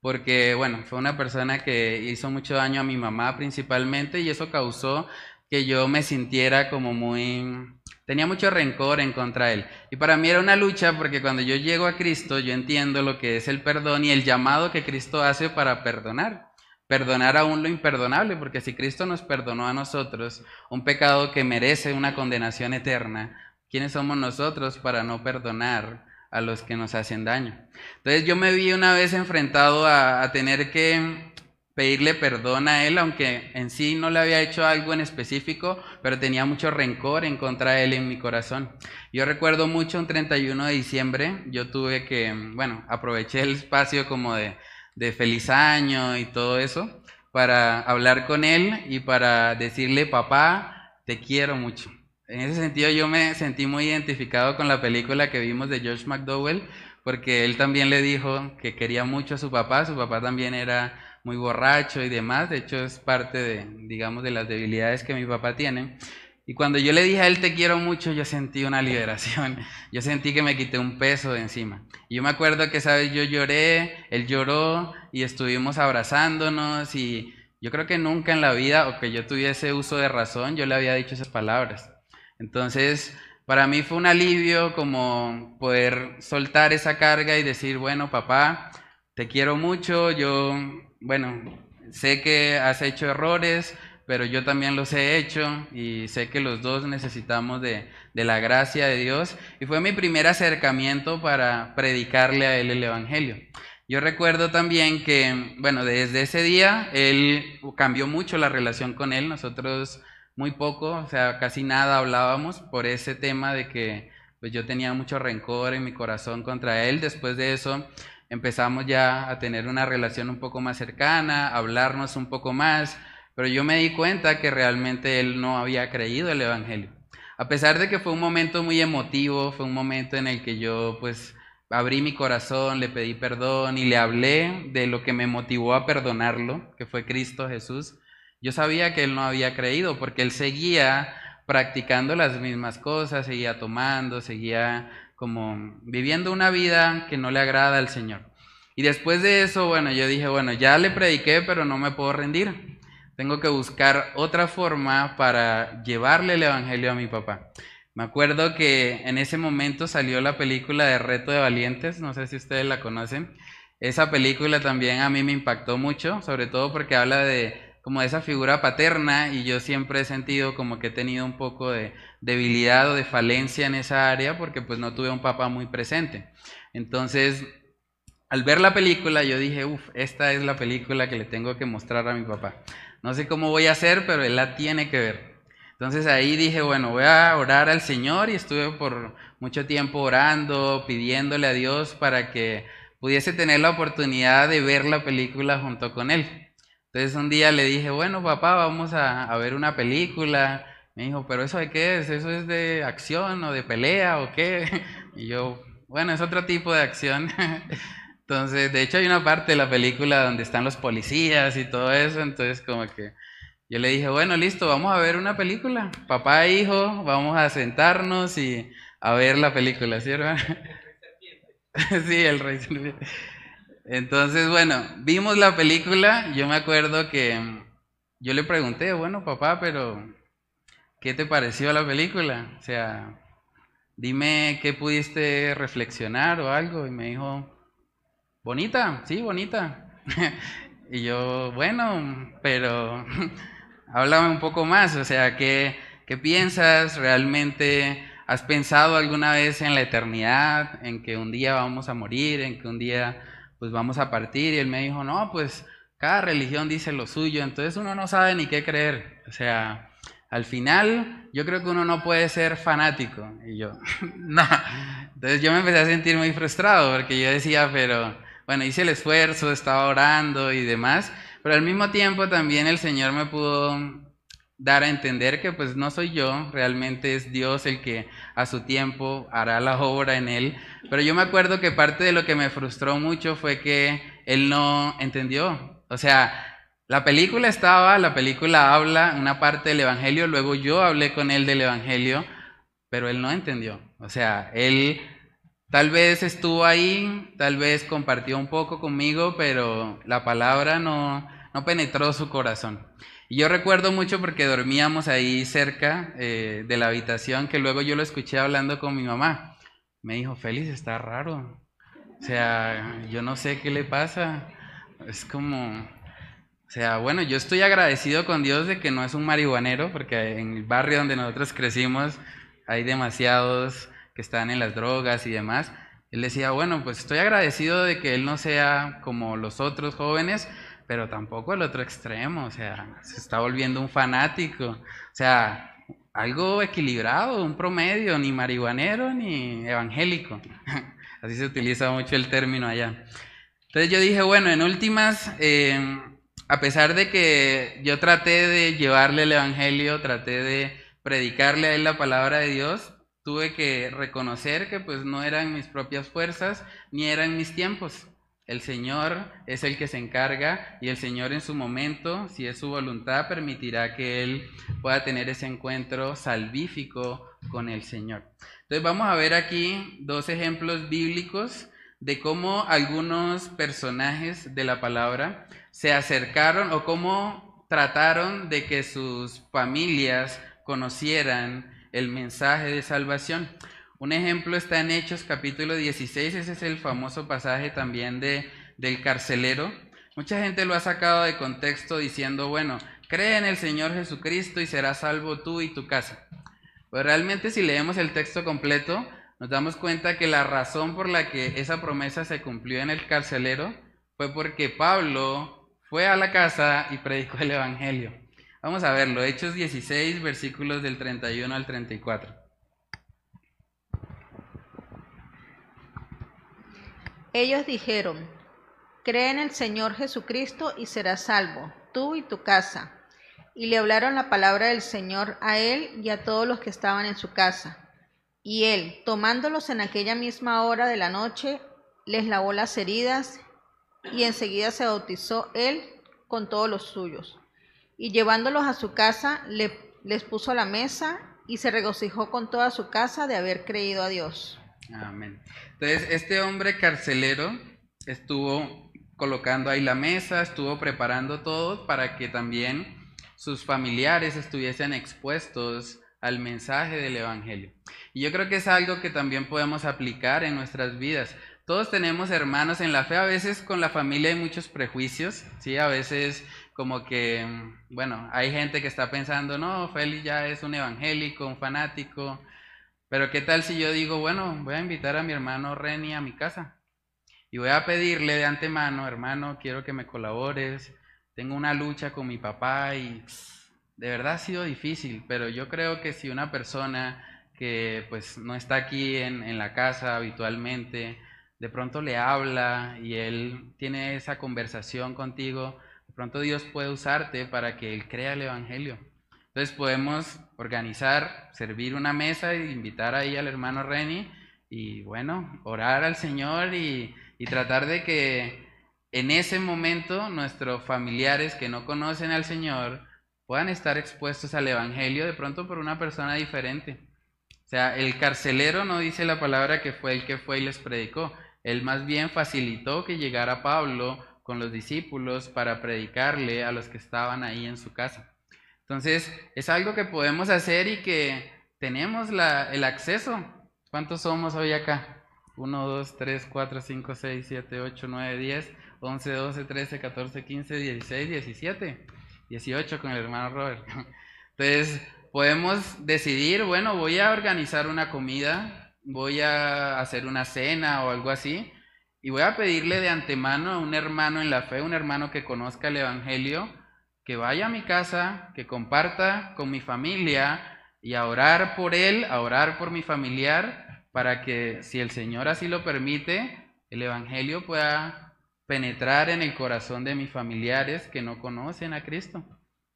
Porque, bueno, fue una persona que hizo mucho daño a mi mamá principalmente y eso causó que yo me sintiera como muy... Tenía mucho rencor en contra de Él. Y para mí era una lucha porque cuando yo llego a Cristo, yo entiendo lo que es el perdón y el llamado que Cristo hace para perdonar perdonar aún lo imperdonable, porque si Cristo nos perdonó a nosotros un pecado que merece una condenación eterna, ¿quiénes somos nosotros para no perdonar a los que nos hacen daño? Entonces yo me vi una vez enfrentado a, tener que pedirle perdón a él, aunque en sí no le había hecho algo en específico, pero tenía mucho rencor en contra de él en mi corazón. Yo recuerdo mucho un 31 de diciembre, yo tuve que, bueno, aproveché el espacio como de, de feliz año y todo eso para hablar con él y para decirle, papá, te quiero mucho. En ese sentido yo me sentí muy identificado con la película que vimos de George McDowell, porque él también le dijo que quería mucho a su papá, su papá también era muy borracho y demás, de hecho es parte de, digamos, de las debilidades que mi papá tiene. Y cuando yo le dije a él te quiero mucho, yo sentí una liberación, [LAUGHS] yo sentí que me quité un peso de encima. Y yo me acuerdo que esa vez yo lloré, él lloró y estuvimos abrazándonos y yo creo que nunca en la vida, o que yo tuviese uso de razón, yo le había dicho esas palabras. Entonces, para mí fue un alivio como poder soltar esa carga y decir, bueno, papá, te quiero mucho, yo bueno, sé que has hecho errores, pero yo también los he hecho y sé que los dos necesitamos de, la gracia de Dios. Y fue mi primer acercamiento para predicarle a él el Evangelio. Yo recuerdo también que, bueno, desde ese día él cambió mucho la relación con él. Nosotros muy poco, o sea, casi nada hablábamos por ese tema de que pues yo tenía mucho rencor en mi corazón contra él. Después de eso, empezamos ya a tener una relación un poco más cercana, a hablarnos un poco más, pero yo me di cuenta que realmente él no había creído el Evangelio. A pesar de que fue un momento muy emotivo, fue un momento en el que yo pues abrí mi corazón, le pedí perdón y le hablé de lo que me motivó a perdonarlo, que fue Cristo Jesús. Yo sabía que él no había creído porque él seguía practicando las mismas cosas, seguía tomando, seguía como viviendo una vida que no le agrada al Señor. Y después de eso, bueno, yo dije, bueno, ya le prediqué, pero no me puedo rendir. Tengo que buscar otra forma para llevarle el Evangelio a mi papá. Me acuerdo que en ese momento salió la película de Reto de Valientes, no sé si ustedes la conocen. Esa película también a mí me impactó mucho, sobre todo porque habla de como de esa figura paterna y yo siempre he sentido como que he tenido un poco de debilidad o de falencia en esa área porque pues no tuve un papá muy presente. Entonces, al ver la película yo dije, uff, esta es la película que le tengo que mostrar a mi papá. No sé cómo voy a hacer, pero él la tiene que ver. Entonces ahí dije, bueno, voy a orar al Señor y estuve por mucho tiempo orando, pidiéndole a Dios para que pudiese tener la oportunidad de ver la película junto con él. Entonces un día le dije, bueno, papá, vamos a, ver una película. Me dijo, pero ¿eso de qué es? ¿Eso es de acción o de pelea o qué? [LAUGHS] Y yo, bueno, es otro tipo de acción. [LAUGHS] Entonces, de hecho hay una parte de la película donde están los policías y todo eso. Entonces, como que yo le dije, bueno, listo, vamos a ver una película. Papá e hijo, vamos a sentarnos y a ver la película, ¿sí, hermano? [LAUGHS] sí, el rey entonces, bueno, vimos la película, yo me acuerdo que yo le pregunté, bueno, papá, pero ¿qué te pareció la película? O sea, dime qué pudiste reflexionar o algo. Y me dijo, bonita, sí, bonita. [LAUGHS] y yo, bueno, pero [LAUGHS] háblame un poco más, o sea, ¿qué, ¿qué piensas realmente? ¿Has pensado alguna vez en la eternidad, en que un día vamos a morir, en que un día pues vamos a partir. Y él me dijo, no, pues cada religión dice lo suyo, entonces uno no sabe ni qué creer. O sea, al final yo creo que uno no puede ser fanático. Y yo, [LAUGHS] no. Entonces yo me empecé a sentir muy frustrado porque yo decía, pero bueno, hice el esfuerzo, estaba orando y demás, pero al mismo tiempo también el Señor me pudo dar a entender que pues no soy yo, realmente es Dios el que a su tiempo hará la obra en él. Pero yo me acuerdo que parte de lo que me frustró mucho fue que él no entendió. O sea, la película estaba, la película habla una parte del Evangelio, luego yo hablé con él del Evangelio, pero él no entendió. O sea, él tal vez estuvo ahí, tal vez compartió un poco conmigo, pero la palabra no, no penetró su corazón. Y yo recuerdo mucho porque dormíamos ahí cerca eh, de la habitación, que luego yo lo escuché hablando con mi mamá. Me dijo, Félix, está raro. O sea, yo no sé qué le pasa. Es como, o sea, bueno, yo estoy agradecido con Dios de que no es un marihuanero, porque en el barrio donde nosotros crecimos hay demasiados que están en las drogas y demás. Él decía, bueno, pues estoy agradecido de que él no sea como los otros jóvenes, pero tampoco al otro extremo, o sea, se está volviendo un fanático, o sea, algo equilibrado, un promedio, ni marihuanero ni evangélico. [LAUGHS] Así se utiliza mucho el término allá. Entonces yo dije, bueno, en últimas, eh, a pesar de que yo traté de llevarle el Evangelio, traté de predicarle a él la palabra de Dios, tuve que reconocer que pues no eran mis propias fuerzas ni eran mis tiempos. El Señor es el que se encarga y el Señor en su momento, si es su voluntad, permitirá que Él pueda tener ese encuentro salvífico con el Señor. Entonces vamos a ver aquí dos ejemplos bíblicos de cómo algunos personajes de la palabra se acercaron o cómo trataron de que sus familias conocieran el mensaje de salvación. Un ejemplo está en Hechos capítulo 16, ese es el famoso pasaje también de, del carcelero. Mucha gente lo ha sacado de contexto diciendo, bueno, cree en el Señor Jesucristo y serás salvo tú y tu casa. Pero realmente si leemos el texto completo, nos damos cuenta que la razón por la que esa promesa se cumplió en el carcelero fue porque Pablo fue a la casa y predicó el Evangelio. Vamos a verlo, Hechos 16, versículos del 31 al 34. Ellos dijeron, cree en el Señor Jesucristo y serás salvo, tú y tu casa. Y le hablaron la palabra del Señor a él y a todos los que estaban en su casa. Y él, tomándolos en aquella misma hora de la noche, les lavó las heridas y enseguida se bautizó él con todos los suyos. Y llevándolos a su casa, les puso la mesa y se regocijó con toda su casa de haber creído a Dios. Amén. Entonces, este hombre carcelero estuvo colocando ahí la mesa, estuvo preparando todo para que también sus familiares estuviesen expuestos al mensaje del Evangelio. Y yo creo que es algo que también podemos aplicar en nuestras vidas. Todos tenemos hermanos en la fe, a veces con la familia hay muchos prejuicios, ¿sí? A veces como que, bueno, hay gente que está pensando, no, Félix ya es un evangélico, un fanático, pero ¿qué tal si yo digo, bueno, voy a invitar a mi hermano Reni a mi casa y voy a pedirle de antemano, hermano, quiero que me colabores, tengo una lucha con mi papá y de verdad ha sido difícil, pero yo creo que si una persona que pues no está aquí en, en la casa habitualmente, de pronto le habla y él tiene esa conversación contigo, pronto Dios puede usarte para que él crea el Evangelio. Entonces podemos organizar, servir una mesa e invitar ahí al hermano Reni y bueno, orar al Señor y, y tratar de que en ese momento nuestros familiares que no conocen al Señor puedan estar expuestos al Evangelio de pronto por una persona diferente. O sea, el carcelero no dice la palabra que fue el que fue y les predicó. Él más bien facilitó que llegara Pablo con los discípulos para predicarle a los que estaban ahí en su casa. Entonces, es algo que podemos hacer y que tenemos la, el acceso. ¿Cuántos somos hoy acá? 1, 2, 3, 4, 5, 6, 7, 8, 9, 10, 11, 12, 13, 14, 15, 16, 17, 18 con el hermano Robert. [LAUGHS] Entonces, podemos decidir, bueno, voy a organizar una comida, voy a hacer una cena o algo así, y voy a pedirle de antemano a un hermano en la fe, un hermano que conozca el Evangelio, que vaya a mi casa, que comparta con mi familia y a orar por él, a orar por mi familiar, para que si el Señor así lo permite, el Evangelio pueda penetrar en el corazón de mis familiares que no conocen a Cristo.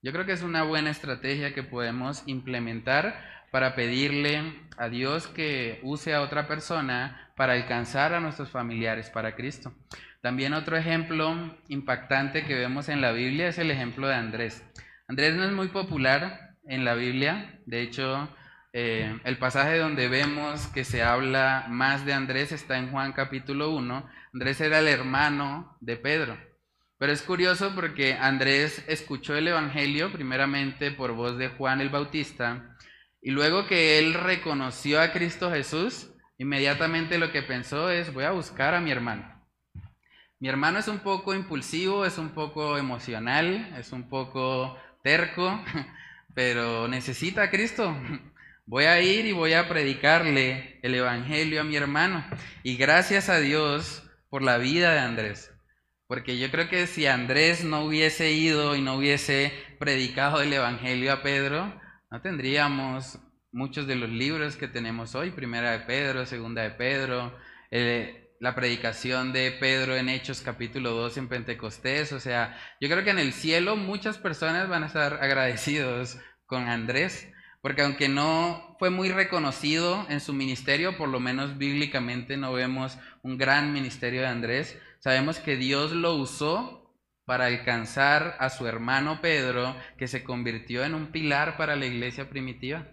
Yo creo que es una buena estrategia que podemos implementar para pedirle a Dios que use a otra persona para alcanzar a nuestros familiares para Cristo. También otro ejemplo impactante que vemos en la Biblia es el ejemplo de Andrés. Andrés no es muy popular en la Biblia, de hecho eh, el pasaje donde vemos que se habla más de Andrés está en Juan capítulo 1. Andrés era el hermano de Pedro. Pero es curioso porque Andrés escuchó el Evangelio primeramente por voz de Juan el Bautista y luego que él reconoció a Cristo Jesús, inmediatamente lo que pensó es voy a buscar a mi hermano. Mi hermano es un poco impulsivo, es un poco emocional, es un poco terco, [LAUGHS] pero necesita a Cristo. Voy a ir y voy a predicarle el Evangelio a mi hermano. Y gracias a Dios por la vida de Andrés. Porque yo creo que si Andrés no hubiese ido y no hubiese predicado el Evangelio a Pedro, no tendríamos muchos de los libros que tenemos hoy, Primera de Pedro, Segunda de Pedro, eh, la predicación de Pedro en Hechos capítulo 2 en Pentecostés. O sea, yo creo que en el cielo muchas personas van a estar agradecidos con Andrés, porque aunque no fue muy reconocido en su ministerio, por lo menos bíblicamente no vemos un gran ministerio de Andrés, sabemos que Dios lo usó para alcanzar a su hermano Pedro, que se convirtió en un pilar para la iglesia primitiva.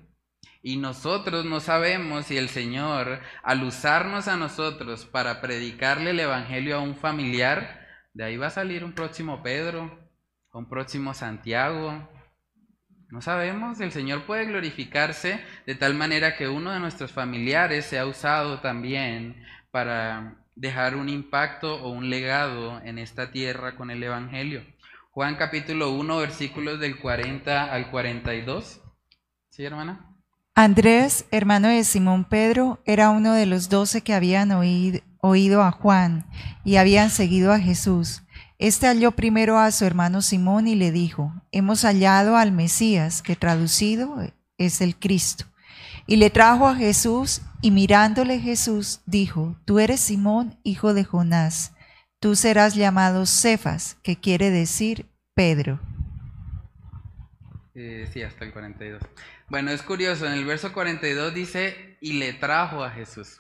Y nosotros no sabemos si el Señor, al usarnos a nosotros para predicarle el Evangelio a un familiar, de ahí va a salir un próximo Pedro, un próximo Santiago. No sabemos, el Señor puede glorificarse de tal manera que uno de nuestros familiares sea usado también para dejar un impacto o un legado en esta tierra con el Evangelio. Juan capítulo 1, versículos del 40 al 42. ¿Sí, hermana? Andrés, hermano de Simón Pedro, era uno de los doce que habían oído, a Juan y habían seguido a Jesús. Este halló primero a su hermano Simón y le dijo, hemos hallado al Mesías, que traducido es el Cristo. Y le trajo a Jesús y mirándole Jesús dijo, tú eres Simón, hijo de Jonás, tú serás llamado Cefas, que quiere decir Pedro. Eh, sí, hasta el 42. Bueno, es curioso, en el verso 42 dice, y le trajo a Jesús.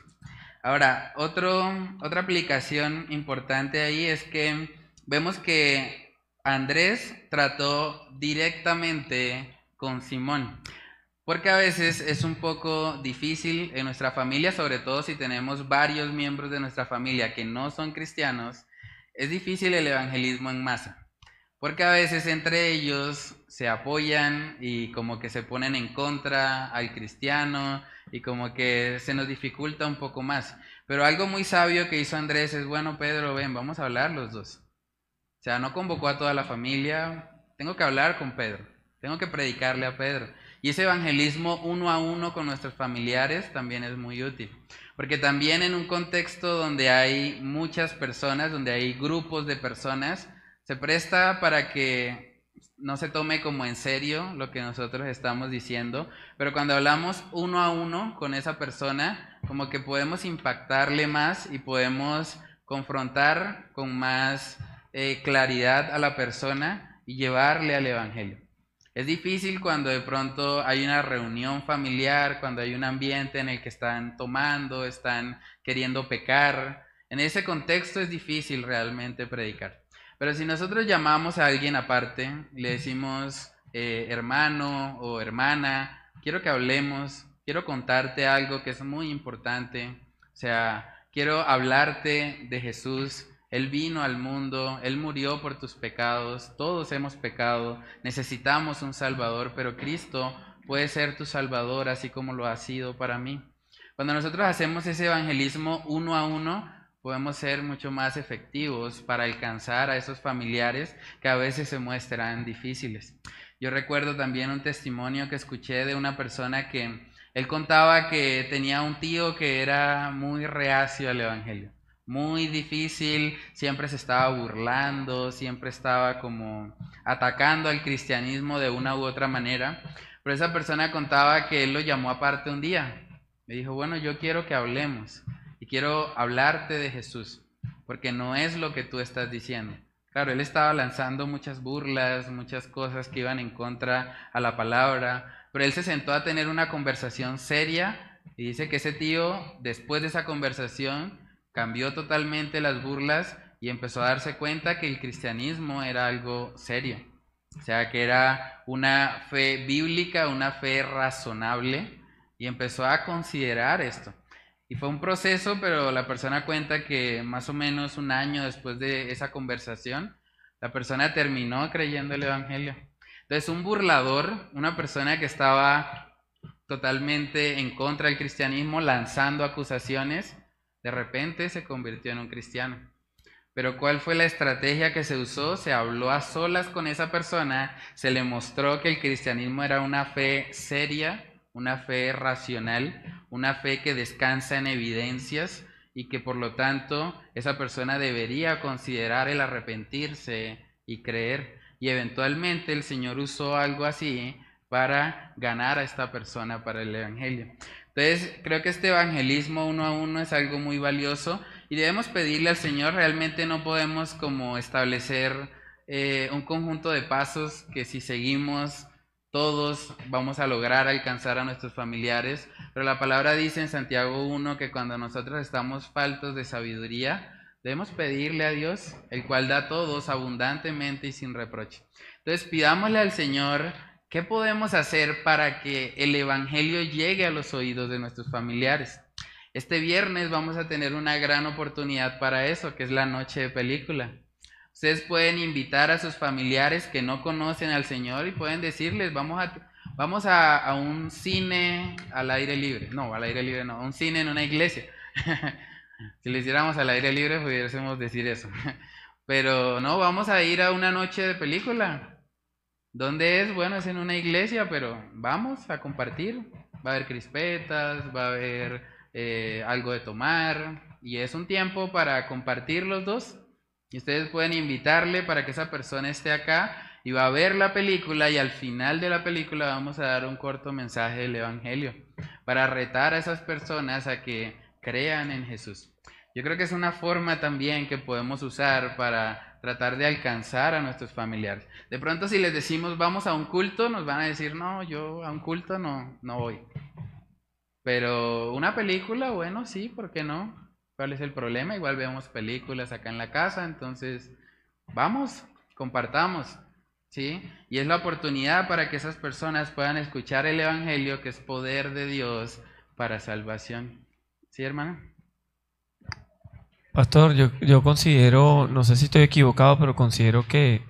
Ahora, otro, otra aplicación importante ahí es que vemos que Andrés trató directamente con Simón. Porque a veces es un poco difícil en nuestra familia, sobre todo si tenemos varios miembros de nuestra familia que no son cristianos, es difícil el evangelismo en masa. Porque a veces entre ellos se apoyan y como que se ponen en contra al cristiano y como que se nos dificulta un poco más. Pero algo muy sabio que hizo Andrés es, bueno, Pedro, ven, vamos a hablar los dos. O sea, no convocó a toda la familia, tengo que hablar con Pedro, tengo que predicarle a Pedro. Y ese evangelismo uno a uno con nuestros familiares también es muy útil. Porque también en un contexto donde hay muchas personas, donde hay grupos de personas, se presta para que no se tome como en serio lo que nosotros estamos diciendo, pero cuando hablamos uno a uno con esa persona, como que podemos impactarle más y podemos confrontar con más eh, claridad a la persona y llevarle al Evangelio. Es difícil cuando de pronto hay una reunión familiar, cuando hay un ambiente en el que están tomando, están queriendo pecar. En ese contexto es difícil realmente predicar. Pero si nosotros llamamos a alguien aparte, le decimos eh, hermano o hermana, quiero que hablemos, quiero contarte algo que es muy importante, o sea, quiero hablarte de Jesús. Él vino al mundo, Él murió por tus pecados, todos hemos pecado, necesitamos un Salvador, pero Cristo puede ser tu Salvador así como lo ha sido para mí. Cuando nosotros hacemos ese evangelismo uno a uno, podemos ser mucho más efectivos para alcanzar a esos familiares que a veces se muestran difíciles. Yo recuerdo también un testimonio que escuché de una persona que él contaba que tenía un tío que era muy reacio al Evangelio, muy difícil, siempre se estaba burlando, siempre estaba como atacando al cristianismo de una u otra manera. Pero esa persona contaba que él lo llamó aparte un día. Me dijo, bueno, yo quiero que hablemos quiero hablarte de Jesús, porque no es lo que tú estás diciendo. Claro, él estaba lanzando muchas burlas, muchas cosas que iban en contra a la palabra, pero él se sentó a tener una conversación seria y dice que ese tío, después de esa conversación, cambió totalmente las burlas y empezó a darse cuenta que el cristianismo era algo serio. O sea, que era una fe bíblica, una fe razonable, y empezó a considerar esto. Y fue un proceso, pero la persona cuenta que más o menos un año después de esa conversación, la persona terminó creyendo el Evangelio. Entonces, un burlador, una persona que estaba totalmente en contra del cristianismo, lanzando acusaciones, de repente se convirtió en un cristiano. Pero ¿cuál fue la estrategia que se usó? Se habló a solas con esa persona, se le mostró que el cristianismo era una fe seria, una fe racional, una fe que descansa en evidencias y que por lo tanto esa persona debería considerar el arrepentirse y creer. Y eventualmente el Señor usó algo así para ganar a esta persona para el Evangelio. Entonces, creo que este evangelismo uno a uno es algo muy valioso y debemos pedirle al Señor, realmente no podemos como establecer eh, un conjunto de pasos que si seguimos todos vamos a lograr alcanzar a nuestros familiares, pero la palabra dice en Santiago 1 que cuando nosotros estamos faltos de sabiduría, debemos pedirle a Dios, el cual da todos abundantemente y sin reproche. Entonces pidámosle al Señor qué podemos hacer para que el Evangelio llegue a los oídos de nuestros familiares. Este viernes vamos a tener una gran oportunidad para eso, que es la noche de película. Ustedes pueden invitar a sus familiares que no conocen al Señor y pueden decirles, vamos a, vamos a, un cine al aire libre. No, al aire libre no, un cine en una iglesia. [LAUGHS] si lo hiciéramos al aire libre pudiésemos decir eso. [LAUGHS] Pero no, vamos a ir a una noche de película. ¿Dónde es? Bueno, es en una iglesia, pero vamos a compartir. Va a haber crispetas, va a haber eh, algo de tomar y es un tiempo para compartir los dos y ustedes pueden invitarle para que esa persona esté acá y va a ver la película y al final de la película vamos a dar un corto mensaje del Evangelio para retar a esas personas a que crean en Jesús. Yo creo que es una forma también que podemos usar para tratar de alcanzar a nuestros familiares. De pronto si les decimos vamos a un culto, nos van a decir, no, yo a un culto no, no voy. Pero una película, bueno, sí, ¿por qué no? ¿Cuál es el problema? Igual vemos películas acá en la casa, entonces vamos, compartamos, ¿sí? Y es la oportunidad para que esas personas puedan escuchar el Evangelio, que es poder de Dios para salvación. ¿Sí, hermano? Pastor, yo, yo considero, no sé si estoy equivocado, pero considero que,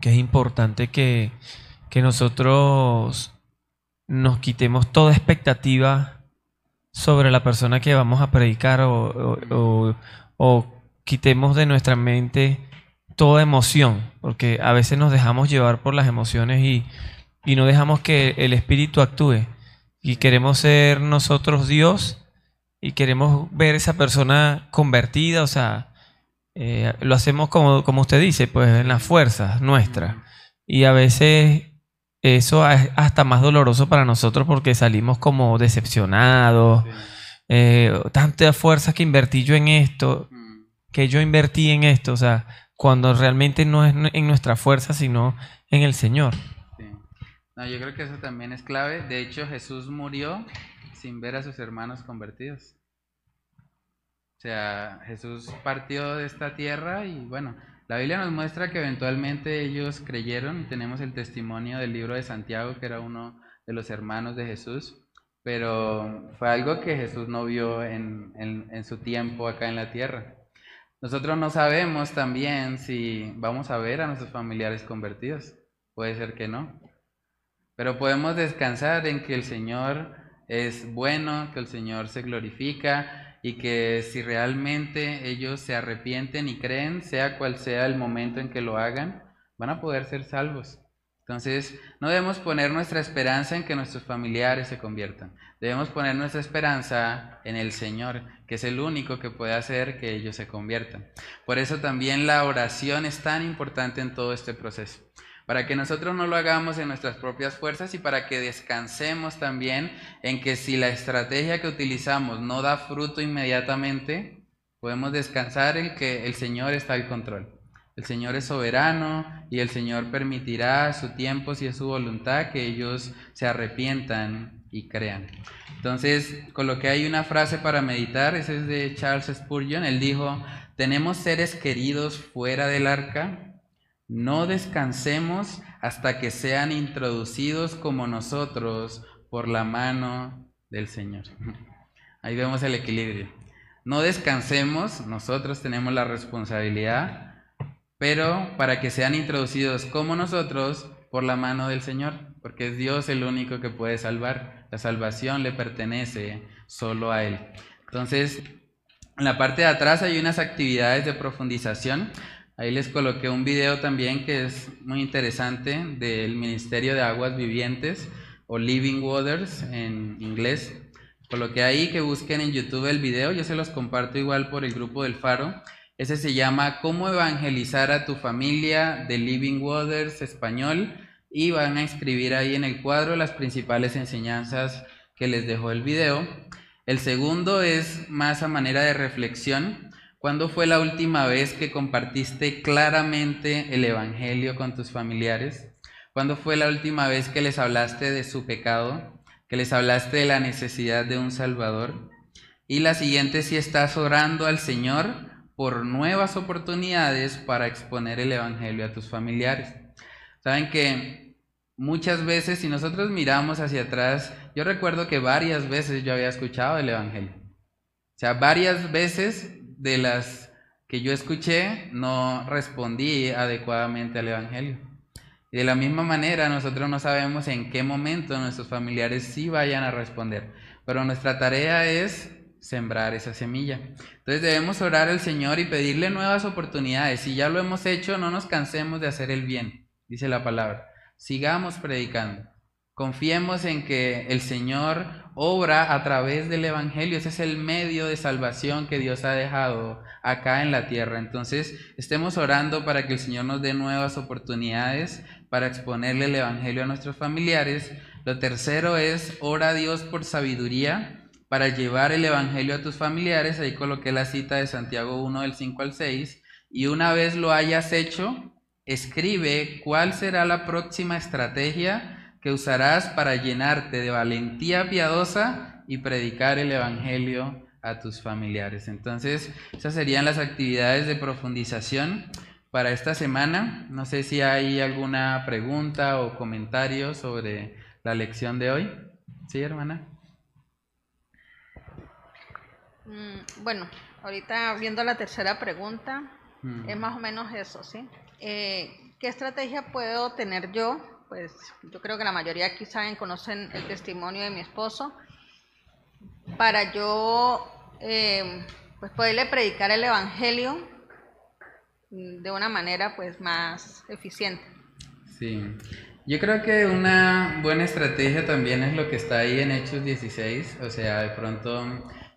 que es importante que, que nosotros nos quitemos toda expectativa sobre la persona que vamos a predicar o, quitemos de nuestra mente toda emoción, porque a veces nos dejamos llevar por las emociones y, no dejamos que el Espíritu actúe. Y queremos ser nosotros Dios y queremos ver esa persona convertida, o sea, eh, lo hacemos como, como usted dice, pues en las fuerzas nuestras. Y a veces eso es hasta más doloroso para nosotros porque salimos como decepcionados. Eh, tanta fuerza que invertí yo en esto, mm. que yo invertí en esto, o sea, cuando realmente no es en nuestra fuerza, sino en el Señor. No, yo creo que eso también es clave. De hecho, Jesús murió sin ver a sus hermanos convertidos. O sea, Jesús partió de esta tierra y bueno, la Biblia nos muestra que eventualmente ellos creyeron y tenemos el testimonio del libro de Santiago, que era uno de los hermanos de Jesús, pero fue algo que Jesús no vio en, en su tiempo acá en la tierra. Nosotros no sabemos también si vamos a ver a nuestros familiares convertidos. Puede ser que no. Pero podemos descansar en que el Señor es bueno, que el Señor se glorifica y que si realmente ellos se arrepienten y creen, sea cual sea el momento en que lo hagan, van a poder ser salvos. Entonces, no debemos poner nuestra esperanza en que nuestros familiares se conviertan. Debemos poner nuestra esperanza en el Señor, que es el único que puede hacer que ellos se conviertan. Por eso también la oración es tan importante en todo este proceso para que nosotros no lo hagamos en nuestras propias fuerzas y para que descansemos también en que si la estrategia que utilizamos no da fruto inmediatamente, podemos descansar en que el Señor está al control. El Señor es soberano y el Señor permitirá a su tiempo, si es su voluntad, que ellos se arrepientan y crean. Entonces, coloqué ahí una frase para meditar, esa es de Charles Spurgeon. Él dijo, tenemos seres queridos fuera del arca no descansemos hasta que sean introducidos como nosotros por la mano del Señor. Ahí vemos el equilibrio. No descansemos, nosotros tenemos la responsabilidad, pero para que sean introducidos como nosotros por la mano del Señor, porque es Dios el único que puede salvar. La salvación le pertenece solo a Él. Entonces, en la parte de atrás hay unas actividades de profundización Ahí les coloqué un video también que es muy interesante del Ministerio de Aguas Vivientes o Living Waters en inglés, coloqué ahí que busquen en YouTube el video, yo se los comparto igual por el grupo del Faro. Ese se llama Cómo evangelizar a tu familia de Living Waters español y van a escribir ahí en el cuadro las principales enseñanzas que les dejó el video. El segundo es más a manera de reflexión. ¿Cuándo fue la última vez que compartiste claramente el Evangelio con tus familiares? ¿Cuándo fue la última vez que les hablaste de su pecado? ¿Que les hablaste de la necesidad de un Salvador? Y la siguiente, si estás orando al Señor por nuevas oportunidades para exponer el Evangelio a tus familiares. Saben que muchas veces, si nosotros miramos hacia atrás, yo recuerdo que varias veces yo había escuchado el Evangelio. O sea, varias veces de las que yo escuché no respondí adecuadamente al Evangelio. Y de la misma manera, nosotros no sabemos en qué momento nuestros familiares sí vayan a responder. Pero nuestra tarea es sembrar esa semilla. Entonces debemos orar al Señor y pedirle nuevas oportunidades. Si ya lo hemos hecho, no nos cansemos de hacer el bien, dice la palabra. Sigamos predicando. Confiemos en que el Señor obra a través del Evangelio. Ese es el medio de salvación que Dios ha dejado acá en la tierra. Entonces, estemos orando para que el Señor nos dé nuevas oportunidades para exponerle el Evangelio a nuestros familiares. Lo tercero es, ora a Dios por sabiduría para llevar el Evangelio a tus familiares. Ahí coloqué la cita de Santiago 1 del 5 al 6. Y una vez lo hayas hecho, escribe cuál será la próxima estrategia que usarás para llenarte de valentía piadosa y predicar el Evangelio a tus familiares. Entonces, esas serían las actividades de profundización para esta semana. No sé si hay alguna pregunta o comentario sobre la lección de hoy. ¿Sí, hermana? Mm, bueno, ahorita viendo la tercera pregunta, mm. es más o menos eso, ¿sí? Eh, ¿Qué estrategia puedo tener yo pues yo creo que la mayoría aquí saben, conocen el testimonio de mi esposo, para yo eh, pues poderle predicar el Evangelio de una manera pues más eficiente. Sí, yo creo que una buena estrategia también es lo que está ahí en Hechos 16, o sea, de pronto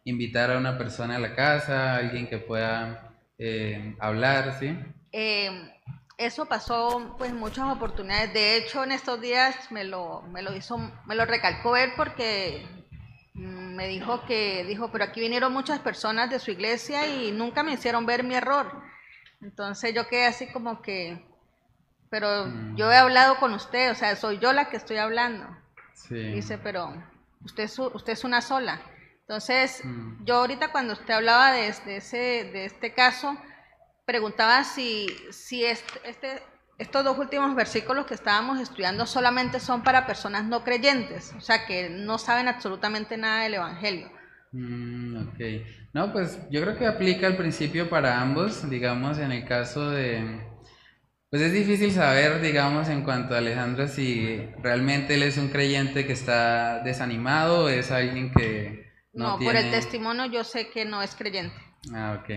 invitar a una persona a la casa, alguien que pueda eh, hablar, ¿sí? Eh, eso pasó pues muchas oportunidades. De hecho, en estos días me lo, me lo hizo, me lo recalcó él porque mm, me dijo que, dijo, pero aquí vinieron muchas personas de su iglesia y nunca me hicieron ver mi error. Entonces yo quedé así como que, pero mm. yo he hablado con usted, o sea, soy yo la que estoy hablando. Dice, pero usted es, usted es una sola. Entonces, mm. yo ahorita cuando usted hablaba de, de, ese, de este caso, preguntaba si, si este, estos dos últimos versículos que estábamos estudiando solamente son para personas no creyentes, o sea, que no saben absolutamente nada del Evangelio. Mm, ok. No, pues yo creo que aplica el principio para ambos, digamos, en el caso de... Pues es difícil saber, digamos, en cuanto a Alejandro, si realmente él es un creyente que está desanimado o es alguien que... No, por el testimonio yo sé que no es creyente. Ah, ok.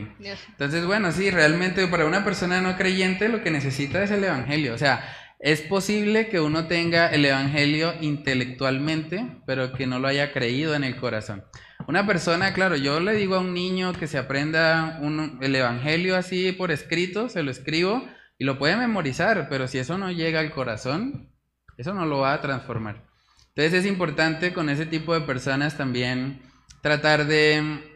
Entonces, bueno, sí, realmente para una persona no creyente lo que necesita es el Evangelio. O sea, es posible que uno tenga el Evangelio intelectualmente, pero que no lo haya creído en el corazón. Una persona, claro, yo le digo a un niño que se aprenda el Evangelio así por escrito, se lo escribo y lo puede memorizar, pero si eso no llega al corazón, eso no lo va a transformar. Entonces es importante con ese tipo de personas también tratar de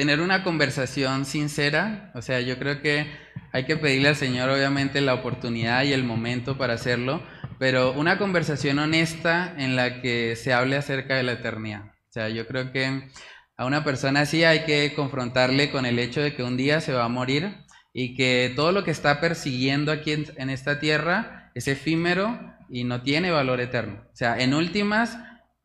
tener una conversación sincera, o sea, yo creo que hay que pedirle al Señor obviamente la oportunidad y el momento para hacerlo, pero una conversación honesta en la que se hable acerca de la eternidad. O sea, yo creo que a una persona así hay que confrontarle con el hecho de que un día se va a morir y que todo lo que está persiguiendo aquí en, esta tierra es efímero y no tiene valor eterno. O sea, en últimas,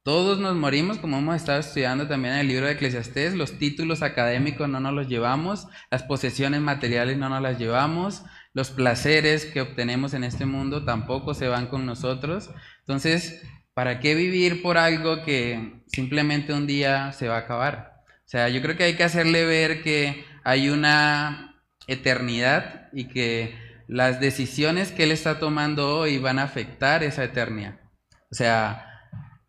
todos nos morimos, como hemos estado estudiando también en el libro de Eclesiastés, los títulos académicos no nos los llevamos, las posesiones materiales no nos las llevamos, los placeres que obtenemos en este mundo tampoco se van con nosotros. Entonces, ¿para qué vivir por algo que simplemente un día se va a acabar? O sea, yo creo que hay que hacerle ver que hay una eternidad y que las decisiones que él está tomando hoy van a afectar esa eternidad. O sea,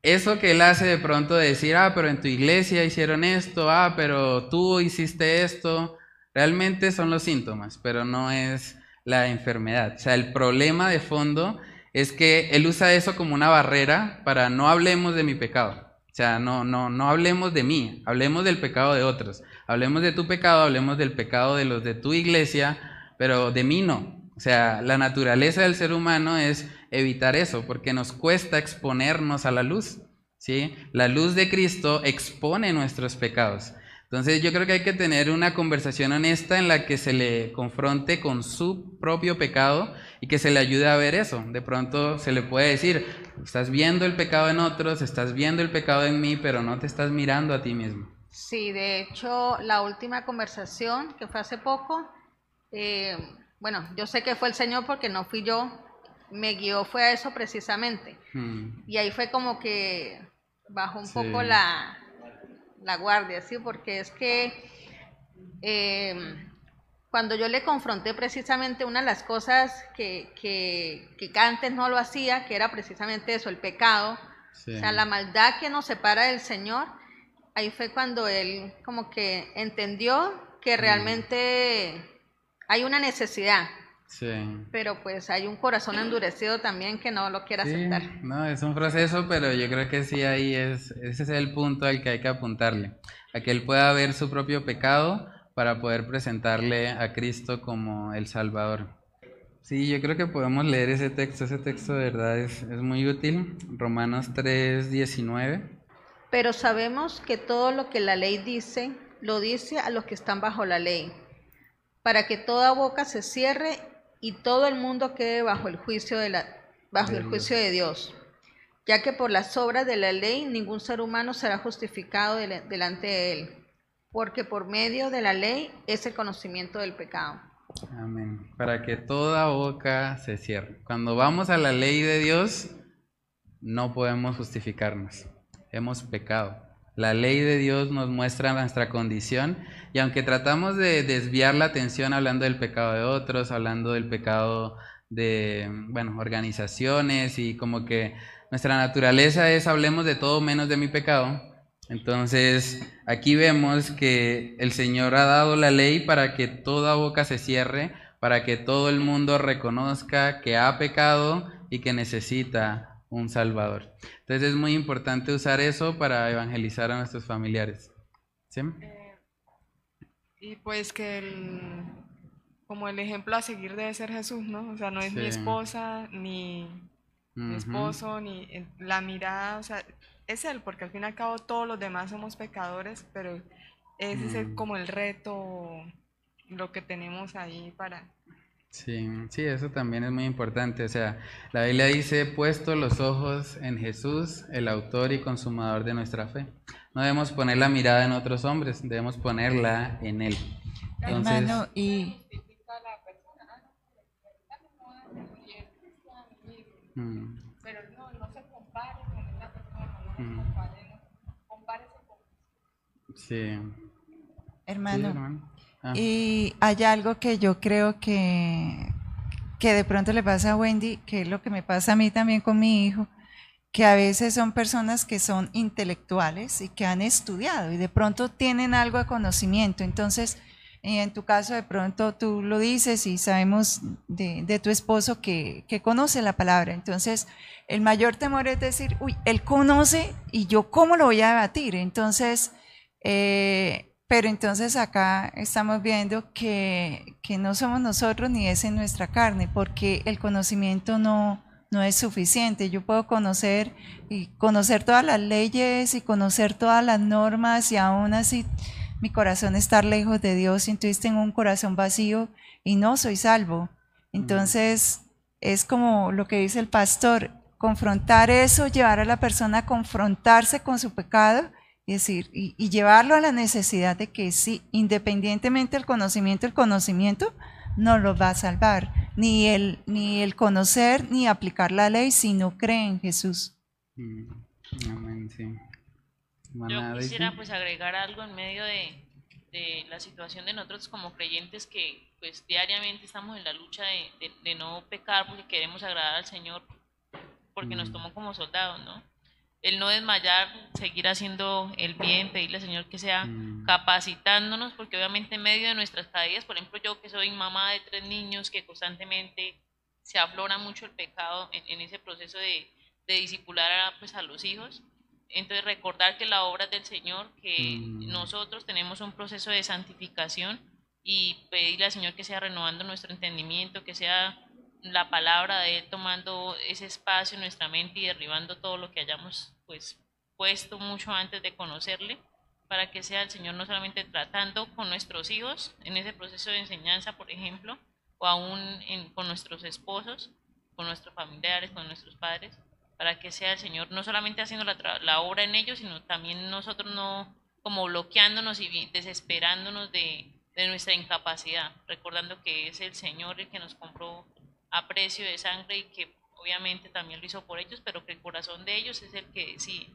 eso que él hace de pronto de decir, ah, pero en tu iglesia hicieron esto, ah, pero tú hiciste esto, realmente son los síntomas, pero no es la enfermedad. O sea, el problema de fondo es que él usa eso como una barrera para no hablemos de mi pecado. O sea, no, no, no hablemos de mí, hablemos del pecado de otros. Hablemos de tu pecado, hablemos del pecado de los de tu iglesia, pero de mí no. O sea, la naturaleza del ser humano es evitar eso, porque nos cuesta exponernos a la luz. ¿sí? La luz de Cristo expone nuestros pecados. Entonces yo creo que hay que tener una conversación honesta en la que se le confronte con su propio pecado y que se le ayude a ver eso. De pronto se le puede decir, estás viendo el pecado en otros, estás viendo el pecado en mí, pero no te estás mirando a ti mismo. Sí, de hecho, la última conversación que fue hace poco, eh, bueno, yo sé que fue el Señor porque no fui yo, me guió fue a eso precisamente. Hmm. Y ahí fue como que bajó un poco la, la, guardia, ¿sí? Porque es que em, cuando yo le confronté precisamente una de las cosas que, que, que antes no lo hacía, que era precisamente eso, el pecado, o sea, la maldad que nos separa del Señor, ahí fue cuando él como que entendió que hmm. Hay una necesidad. Sí. Pero pues hay un corazón endurecido también que no lo quiere aceptar. No, es un proceso, pero yo creo que sí ahí es, ese es el punto al que hay que apuntarle, a que él pueda ver su propio pecado para poder presentarle a Cristo como el Salvador. Sí, yo creo que podemos leer ese texto, ese texto de verdad es, es muy útil, Romanos 3, 19. Pero sabemos que todo lo que la ley dice, lo dice a los que están bajo la ley para que toda boca se cierre y todo el mundo quede bajo el juicio de, la, bajo el juicio de Dios, ya que por las obras de la ley ningún ser humano será justificado delante de él, porque por medio de la ley es el conocimiento del pecado. Amén. Para que toda boca se cierre. Cuando vamos a la ley de Dios, no podemos justificarnos. Hemos pecado. La ley de Dios nos muestra nuestra condición y aunque tratamos de desviar la atención hablando del pecado de otros, hablando del pecado de, bueno, organizaciones y como que nuestra naturaleza es hablemos de todo menos de mi pecado. Entonces, aquí vemos que el Señor ha dado la ley para que toda boca se cierre, para que todo el mundo reconozca que ha pecado y que necesita un Salvador. Entonces es muy importante usar eso para evangelizar a nuestros familiares. ¿Sí? Eh, y pues que el, como el ejemplo a seguir debe ser Jesús, ¿no? O sea, no es mi esposa, ni mi esposo, ni la mirada, o sea, es Él, porque al fin y al cabo todos los demás somos pecadores, pero ese es mm. como el reto, lo que tenemos ahí para Sí, sí, eso también es muy importante. O sea, la Biblia dice, puesto los ojos en Jesús, el autor y consumador de nuestra fe. No debemos poner la mirada en otros hombres, debemos ponerla en Él. Hermano, y... Pero no, no se compare con una persona, no se mm. compare, compárese con Sí. Hermano, sí, hermano. Y hay algo que yo creo que, que de pronto le pasa a Wendy, que es lo que me pasa a mí también con mi hijo, que a veces son personas que son intelectuales y que han estudiado y de pronto tienen algo de conocimiento. Entonces, en tu caso, de pronto tú lo dices y sabemos de, de tu esposo que, que, conoce la palabra. Entonces, el mayor temor es decir, uy, él conoce y yo cómo lo voy a debatir. Entonces, eh, pero entonces acá estamos viendo que, no somos nosotros ni es en nuestra carne, porque el conocimiento no, no es suficiente. Yo puedo conocer y conocer todas las leyes y conocer todas las normas y aún así mi corazón estar lejos de Dios y entonces tengo un corazón vacío y no soy salvo. Entonces es como lo que dice el pastor, confrontar eso, llevar a la persona a confrontarse con su pecado y decir, y, llevarlo a la necesidad de que sí, independientemente del conocimiento, el conocimiento no lo va a salvar, ni el, ni el conocer ni aplicar la ley si no cree en Jesús. Mm, amén, sí. Yo quisiera pues agregar algo en medio de, de, la situación de nosotros como creyentes que pues diariamente estamos en la lucha de, de, no pecar porque queremos agradar al Señor, porque nos mm. tomó como soldados, ¿no? El no desmayar, seguir haciendo el bien, pedirle al Señor que sea mm. capacitándonos, porque obviamente en medio de nuestras caídas, por ejemplo yo que soy mamá de tres niños, que constantemente se aflora mucho el pecado en, ese proceso de, de disipular a, pues, a los hijos, entonces recordar que la obra del Señor, que mm. nosotros tenemos un proceso de santificación y pedirle al Señor que sea renovando nuestro entendimiento, que sea la palabra de Él tomando ese espacio en nuestra mente y derribando todo lo que hayamos pues puesto mucho antes de conocerle, para que sea el Señor no solamente tratando con nuestros hijos en ese proceso de enseñanza, por ejemplo, o aún con nuestros esposos, con nuestros familiares, con nuestros padres, para que sea el Señor no solamente haciendo la, obra en ellos, sino también nosotros no como bloqueándonos y desesperándonos de, de nuestra incapacidad, recordando que es el Señor el que nos compró a precio de sangre y que obviamente también lo hizo por ellos, pero que el corazón de ellos es el que decide.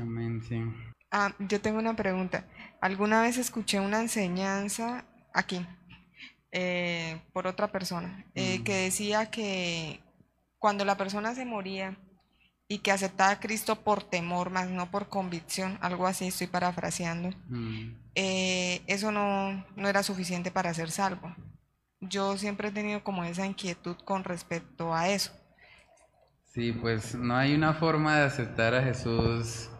Amén, sí. Ah, yo tengo una pregunta. Alguna vez escuché una enseñanza aquí eh, por otra persona eh, mm. que decía que cuando la persona se moría y que aceptaba a Cristo por temor, más no por convicción, algo así estoy parafraseando, mm. eh, eso no, no era suficiente para ser salvo yo siempre he tenido como esa inquietud con respecto a eso. Sí, pues no hay una forma de aceptar a Jesús.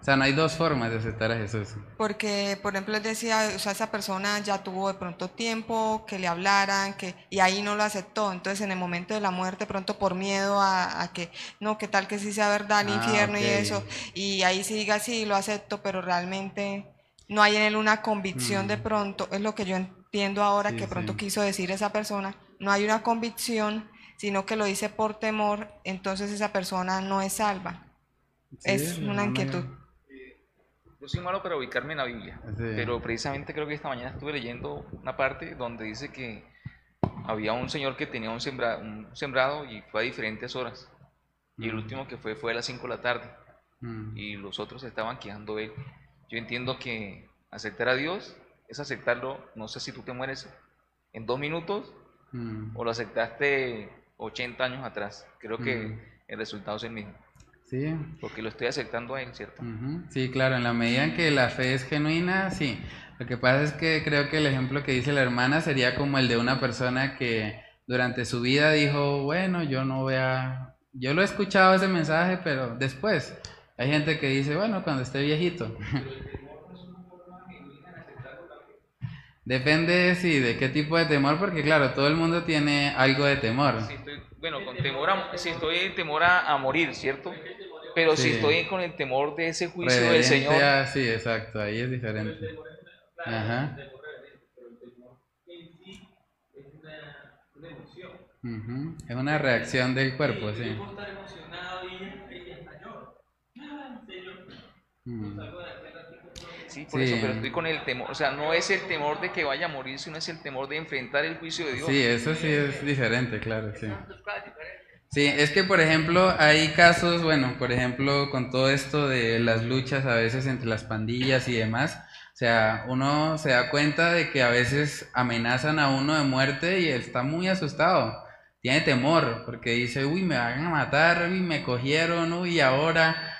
O sea, no hay dos formas de aceptar a Jesús. Porque, por ejemplo, él decía, o sea, esa persona ya tuvo de pronto tiempo que le hablaran, que y ahí no lo aceptó. Entonces, en el momento de la muerte, pronto por miedo a, que, no, que tal que sí sea verdad el ah, infierno y eso, y ahí sí diga, sí, lo acepto, pero realmente no hay en él una convicción de mm. pronto, es lo que yo entiendo ahora que pronto quiso decir esa persona, no hay una convicción, sino que lo dice por temor, entonces esa persona no es salva. es una inquietud. Yo soy malo para ubicarme en la Biblia, pero precisamente creo que esta mañana estuve leyendo una parte donde dice que había un señor que tenía un, un sembrado y fue a diferentes horas. Y el mm. último que fue fue a las 5 de la tarde. Mm. Y los otros estaban quejando de él. Yo entiendo que aceptar a Dios es aceptarlo, no sé si tú te mueres en dos minutos mm. o lo aceptaste 80 años atrás. Creo que mm. el resultado es el mismo. Sí. Porque lo estoy aceptando a él, ¿cierto? Sí, claro, en la medida en que la fe es genuina, sí. Lo que pasa es que creo que el ejemplo que dice la hermana sería como el de una persona que durante su vida dijo, bueno, yo no voy a... Yo lo he escuchado ese mensaje, pero después, hay gente que dice, bueno, cuando esté viejito. [LAUGHS] Depende, sí, de qué tipo de temor, porque claro, todo el mundo tiene algo de temor. bueno, con temor si estoy en temor a, morir, ¿cierto? Pero si estoy con el temor de ese juicio del Señor. sí, exacto, ahí es diferente. Ajá. Es una reacción del cuerpo, sí. Mm. Sí, por eso, pero estoy con el temor, o sea, no es el temor de que vaya a morir, sino es el temor de enfrentar el juicio de Dios. Sí, eso sí es diferente, claro, sí. Sí, es que por ejemplo hay casos, bueno, por ejemplo con todo esto de las luchas a veces entre las pandillas y demás, o sea, uno se da cuenta de que a veces amenazan a uno de muerte y está muy asustado, tiene temor, porque dice, uy, me van a matar, uy, me cogieron, uy, ahora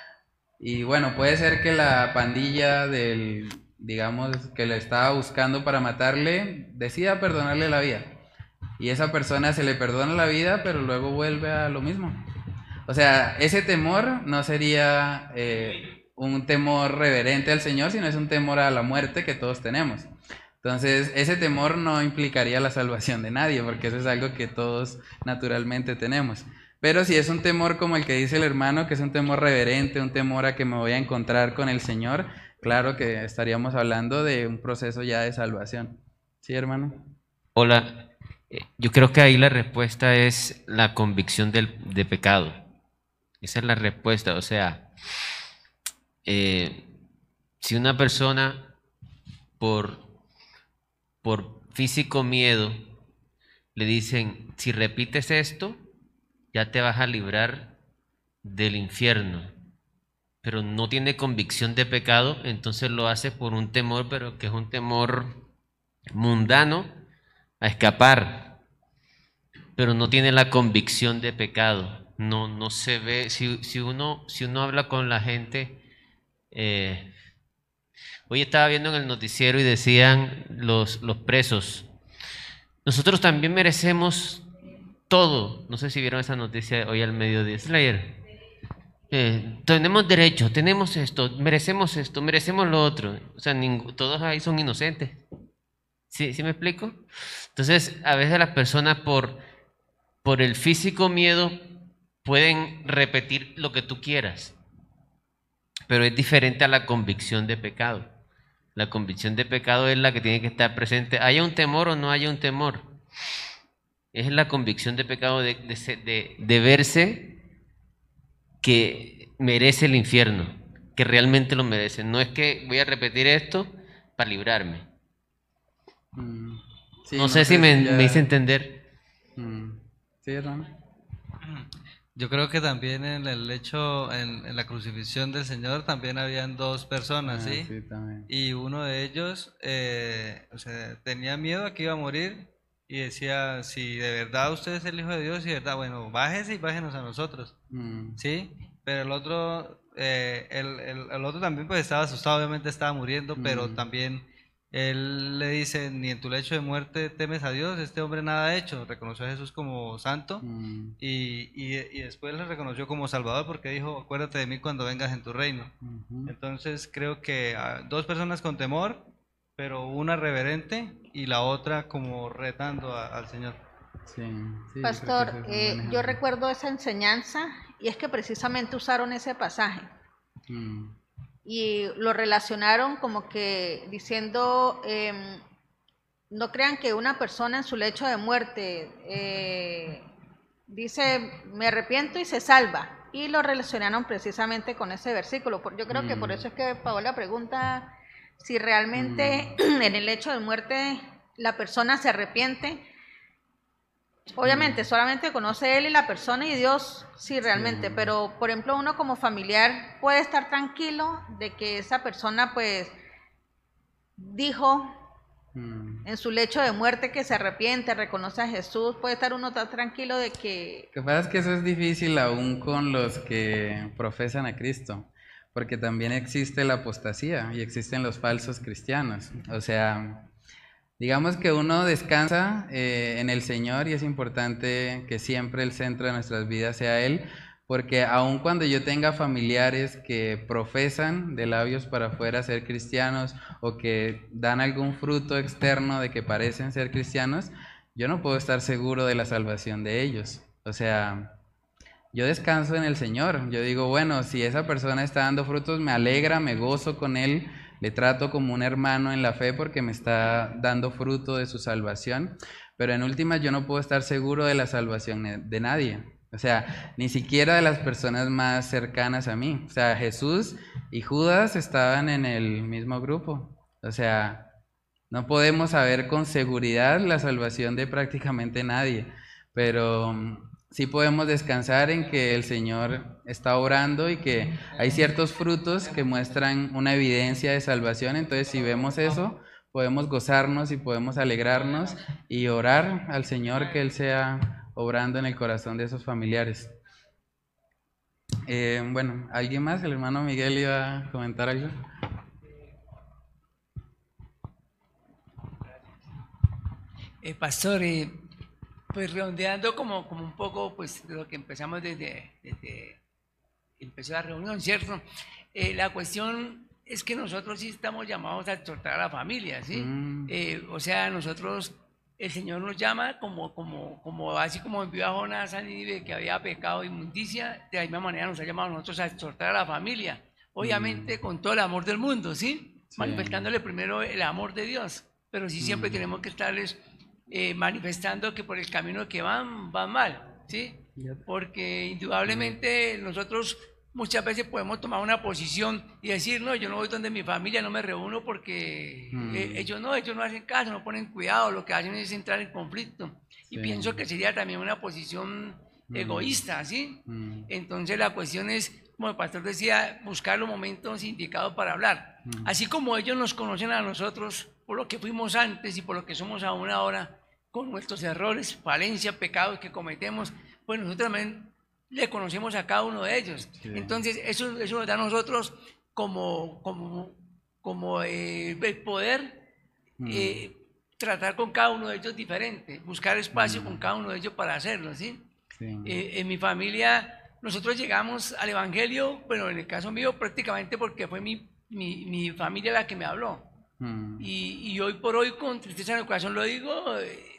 y bueno, puede ser que la pandilla del, digamos, que le estaba buscando para matarle, decida perdonarle la vida. Y esa persona se le perdona la vida, pero luego vuelve a lo mismo. O sea, ese temor no sería eh, un temor reverente al Señor, sino es un temor a la muerte que todos tenemos. Entonces, ese temor no implicaría la salvación de nadie, porque eso es algo que todos naturalmente tenemos. Pero si es un temor como el que dice el hermano, que es un temor reverente, un temor a que me voy a encontrar con el Señor, claro que estaríamos hablando de un proceso ya de salvación. ¿Sí, hermano? Hola, eh, yo creo que ahí la respuesta es la convicción del, de pecado. Esa es la respuesta, o sea, eh, si una persona por, por físico miedo le dicen, si repites esto, ya te vas a librar del infierno, pero no tiene convicción de pecado, entonces lo hace por un temor, pero que es un temor mundano a escapar, pero no tiene la convicción de pecado. no, no se ve, si, uno, si uno habla con la gente, eh, hoy estaba viendo en el noticiero y decían los, los presos, nosotros también merecemos todo. No sé si vieron esa noticia hoy al mediodía. Slayer. Eh, tenemos derecho, tenemos esto, merecemos esto, merecemos lo otro. O sea, todos ahí son inocentes. ¿Sí, ¿Sí me explico? Entonces, a veces las personas por, por el físico miedo pueden repetir lo que tú quieras, pero es diferente a la convicción de pecado. La convicción de pecado es la que tiene que estar presente, haya un temor o no haya un temor. Es la convicción de pecado de, de verse que merece el infierno, que realmente lo merece. No es que voy a repetir esto para librarme. Mm. no, sé si me, me hice entender. Mm. Sí. Yo creo que también en el hecho, en, la crucifixión del Señor, también habían dos personas, ah, ¿sí? y uno de ellos eh, o sea, tenía miedo a que iba a morir y decía, si de verdad usted es el Hijo de Dios y de verdad, bueno, bájese y bájenos a nosotros, mm. ¿sí? Pero el otro, eh, el, el, otro también pues estaba asustado, obviamente estaba muriendo, pero mm. también él le dice, ni en tu lecho de muerte temes a Dios, este hombre nada ha hecho, reconoció a Jesús como santo mm. y, y, después le reconoció como Salvador porque dijo, acuérdate de mí cuando vengas en tu reino. Entonces creo que ah, dos personas con temor, pero una reverente y la otra como retando al Señor. Pastor, eh, yo recuerdo esa enseñanza y es que precisamente usaron ese pasaje. Mm y lo relacionaron como que diciendo, em, no crean que una persona en su lecho de muerte eh, dice, me arrepiento y se salva. Y lo relacionaron precisamente con ese versículo. Yo creo que por mm. eso es que Paola pregunta si realmente mm. [CLEARS THROAT] en el lecho de muerte la persona se arrepiente Obviamente, solamente conoce él y la persona y Dios, sí, realmente, pero por ejemplo uno como familiar puede estar tranquilo de que esa persona pues dijo mm. en su lecho de muerte que se arrepiente, reconoce a Jesús, puede estar uno tan tranquilo de que... Lo que pasa es que eso es difícil aún con los que profesan a Cristo, porque también existe la apostasía y existen los falsos cristianos, o sea Digamos que uno descansa eh, en el Señor y es importante que siempre el centro de nuestras vidas sea Él, porque aun cuando yo tenga familiares que profesan de labios para afuera ser cristianos o que dan algún fruto externo de que parecen ser cristianos, yo no puedo estar seguro de la salvación de ellos. O sea, yo descanso en el Señor. Yo digo, bueno, si esa persona está dando frutos, me alegra, me gozo con Él le trato como un hermano en la fe porque me está dando fruto de su salvación, pero en últimas yo no puedo estar seguro de la salvación de nadie. O sea, ni siquiera de las personas más cercanas a mí. O sea, Jesús y Judas estaban en el mismo grupo. O sea, no podemos saber con seguridad la salvación de prácticamente nadie, pero sí podemos descansar en que el Señor está orando y que hay ciertos frutos que muestran una evidencia de salvación. Entonces, si vemos eso, podemos gozarnos y podemos alegrarnos y orar al Señor que Él sea obrando en el corazón de esos familiares. Eh, bueno, ¿alguien más? El hermano Miguel iba a comentar algo. Eh, pastor, eh, pues redondeando como, como un poco pues de lo que empezamos desde, desde empezó la reunión, ¿cierto? Eh, la cuestión es que nosotros sí estamos llamados a exhortar a la familia, ¿sí? Mm. Eh, o sea, nosotros, el Señor nos llama como, como, como así como envió a Jonás a Nínive que había pecado inmundicia, de la misma manera nos ha llamado a nosotros a exhortar a la familia, obviamente mm. con todo el amor del mundo, ¿sí? Manifestándole primero el amor de Dios, pero sí siempre mm. tenemos que estarles eh, manifestando que por el camino que van, van mal, ¿sí? Porque indudablemente nosotros muchas veces podemos tomar una posición y decir, no, yo no voy donde mi familia, no me reúno porque mm. eh, ellos no, ellos no hacen caso, no ponen cuidado, lo que hacen es entrar en conflicto. Y pienso que sería también una posición mm. egoísta, ¿sí? Entonces la cuestión es, como el pastor decía, buscar los momentos indicados para hablar. Así como ellos nos conocen a nosotros, por lo que fuimos antes y por lo que somos aún ahora, con nuestros errores, falencias, pecados que cometemos, pues nosotros también le conocemos a cada uno de ellos. Entonces, eso, eso nos da a nosotros como, como, como eh, el poder mm. eh, tratar con cada uno de ellos diferente, buscar espacio con mm. cada uno de ellos para hacerlo, ¿sí? Eh, en mi familia, nosotros llegamos al Evangelio, bueno, en el caso mío, prácticamente porque fue mi, mi, mi familia la que me habló. Mm. Y, y, hoy por hoy, con tristeza en el corazón lo digo,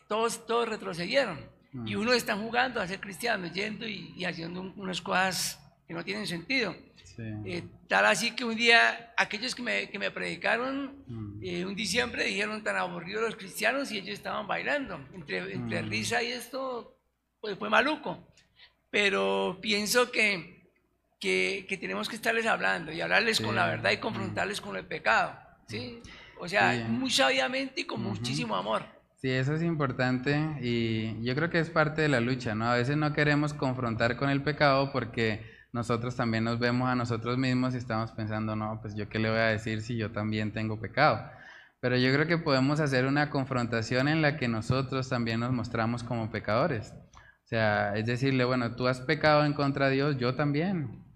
todos, todos retrocedieron. Y unos están jugando a ser cristianos, yendo y, haciendo unas cosas que no tienen sentido. Eh, tal así que un día aquellos que me, que me predicaron mm. eh, un diciembre dijeron tan aburridos los cristianos y ellos estaban bailando. Entre, entre mm. risa y esto pues fue maluco. Pero pienso que, que, que, tenemos que estarles hablando y hablarles con la verdad y confrontarles con el pecado. ¿sí? O sea, muy sabiamente y con muchísimo amor. Sí, eso es importante y yo creo que es parte de la lucha, ¿no? A veces no queremos confrontar con el pecado porque nosotros también nos vemos a nosotros mismos y estamos pensando, no, pues yo qué le voy a decir si yo también tengo pecado. Pero yo creo que podemos hacer una confrontación en la que nosotros también nos mostramos como pecadores. O sea, es decirle, bueno, tú has pecado en contra de Dios, yo también.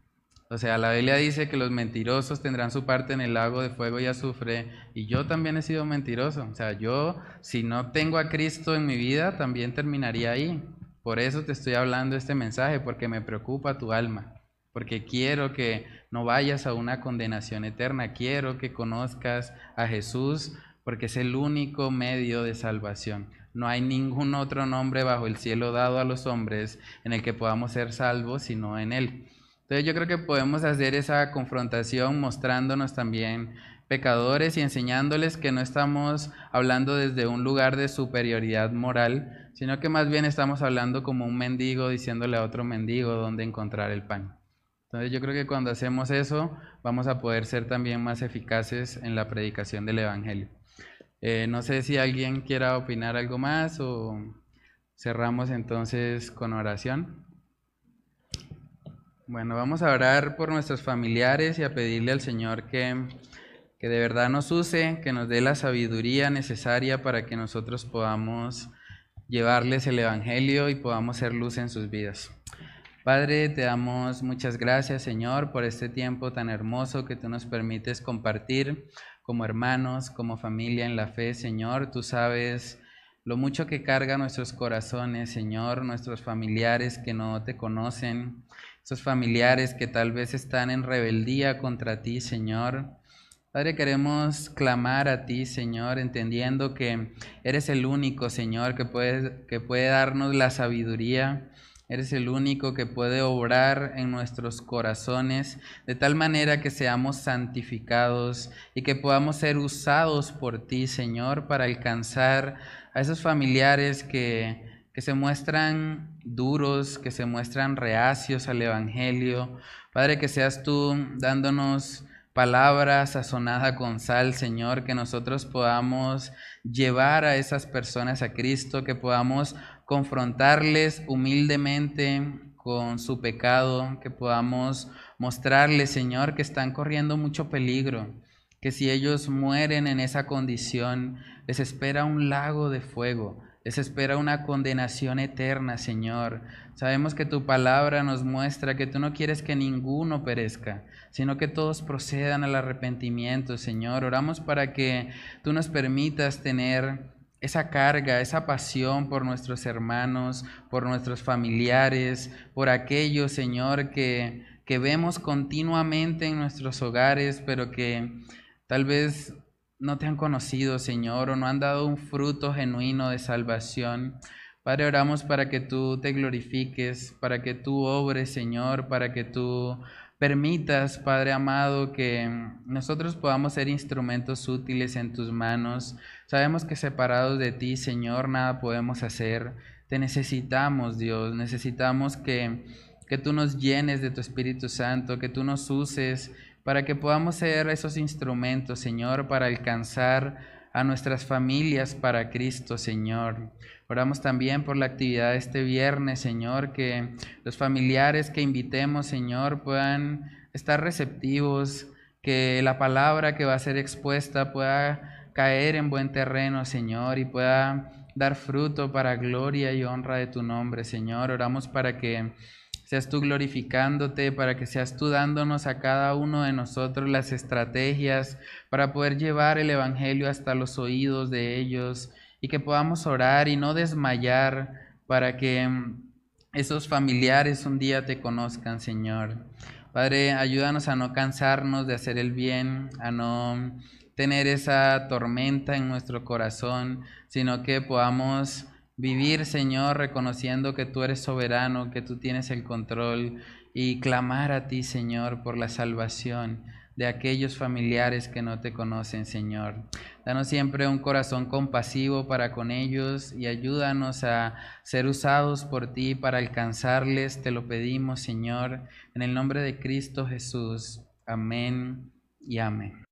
O sea, la Biblia dice que los mentirosos tendrán su parte en el lago de fuego y azufre, y yo también he sido mentiroso. O sea, yo, si no tengo a Cristo en mi vida, también terminaría ahí. Por eso te estoy hablando este mensaje, porque me preocupa tu alma porque quiero que no vayas a una condenación eterna, quiero que conozcas a Jesús, porque es el único medio de salvación. No hay ningún otro nombre bajo el cielo dado a los hombres en el que podamos ser salvos, sino en Él. Entonces yo creo que podemos hacer esa confrontación mostrándonos también pecadores y enseñándoles que no estamos hablando desde un lugar de superioridad moral, sino que más bien estamos hablando como un mendigo diciéndole a otro mendigo dónde encontrar el pan. Entonces yo creo que cuando hacemos eso vamos a poder ser también más eficaces en la predicación del Evangelio. Eh, no sé si alguien quiera opinar algo más o cerramos entonces con oración. Bueno, vamos a orar por nuestros familiares y a pedirle al Señor que, que de verdad nos use, que nos dé la sabiduría necesaria para que nosotros podamos llevarles el Evangelio y podamos ser luz en sus vidas. Padre, te damos muchas gracias, Señor, por este tiempo tan hermoso que tú nos permites compartir como hermanos, como familia en la fe, Señor. Tú sabes lo mucho que carga nuestros corazones, Señor, nuestros familiares que no te conocen, esos familiares que tal vez están en rebeldía contra ti, Señor. Padre, queremos clamar a ti, Señor, entendiendo que eres el único, Señor, que puede, que puede darnos la sabiduría Eres el único que puede obrar en nuestros corazones de tal manera que seamos santificados y que podamos ser usados por ti, Señor, para alcanzar a esos familiares que, que se muestran duros, que se muestran reacios al Evangelio. Padre, que seas tú dándonos palabra sazonada con sal, Señor, que nosotros podamos llevar a esas personas a Cristo, que podamos confrontarles humildemente con su pecado, que podamos mostrarles, Señor, que están corriendo mucho peligro, que si ellos mueren en esa condición, les espera un lago de fuego, les espera una condenación eterna, Señor. Sabemos que tu palabra nos muestra que tú no quieres que ninguno perezca, sino que todos procedan al arrepentimiento, Señor. Oramos para que tú nos permitas tener esa carga, esa pasión por nuestros hermanos, por nuestros familiares, por aquellos, Señor, que, que vemos continuamente en nuestros hogares, pero que tal vez no te han conocido, Señor, o no han dado un fruto genuino de salvación. Padre, oramos para que tú te glorifiques, para que tú obres, Señor, para que tú permitas, Padre amado, que nosotros podamos ser instrumentos útiles en tus manos. Sabemos que separados de ti, Señor, nada podemos hacer. Te necesitamos, Dios. Necesitamos que, que tú nos llenes de tu Espíritu Santo, que tú nos uses para que podamos ser esos instrumentos, Señor, para alcanzar a nuestras familias para Cristo, Señor. Oramos también por la actividad de este viernes, Señor, que los familiares que invitemos, Señor, puedan estar receptivos, que la palabra que va a ser expuesta pueda caer en buen terreno, Señor, y pueda dar fruto para gloria y honra de tu nombre, Señor. Oramos para que seas tú glorificándote, para que seas tú dándonos a cada uno de nosotros las estrategias para poder llevar el Evangelio hasta los oídos de ellos y que podamos orar y no desmayar para que mm, esos familiares un día te conozcan, Señor. Padre, ayúdanos a no cansarnos de hacer el bien, a no tener esa tormenta en nuestro corazón, sino que podamos vivir, Señor, reconociendo que tú eres soberano, que tú tienes el control y clamar a ti, Señor, por la salvación de aquellos familiares que no te conocen, Señor. Danos siempre un corazón compasivo para con ellos y ayúdanos a ser usados por ti para alcanzarles. Te lo pedimos, Señor, en el nombre de Cristo Jesús. Amén y amén.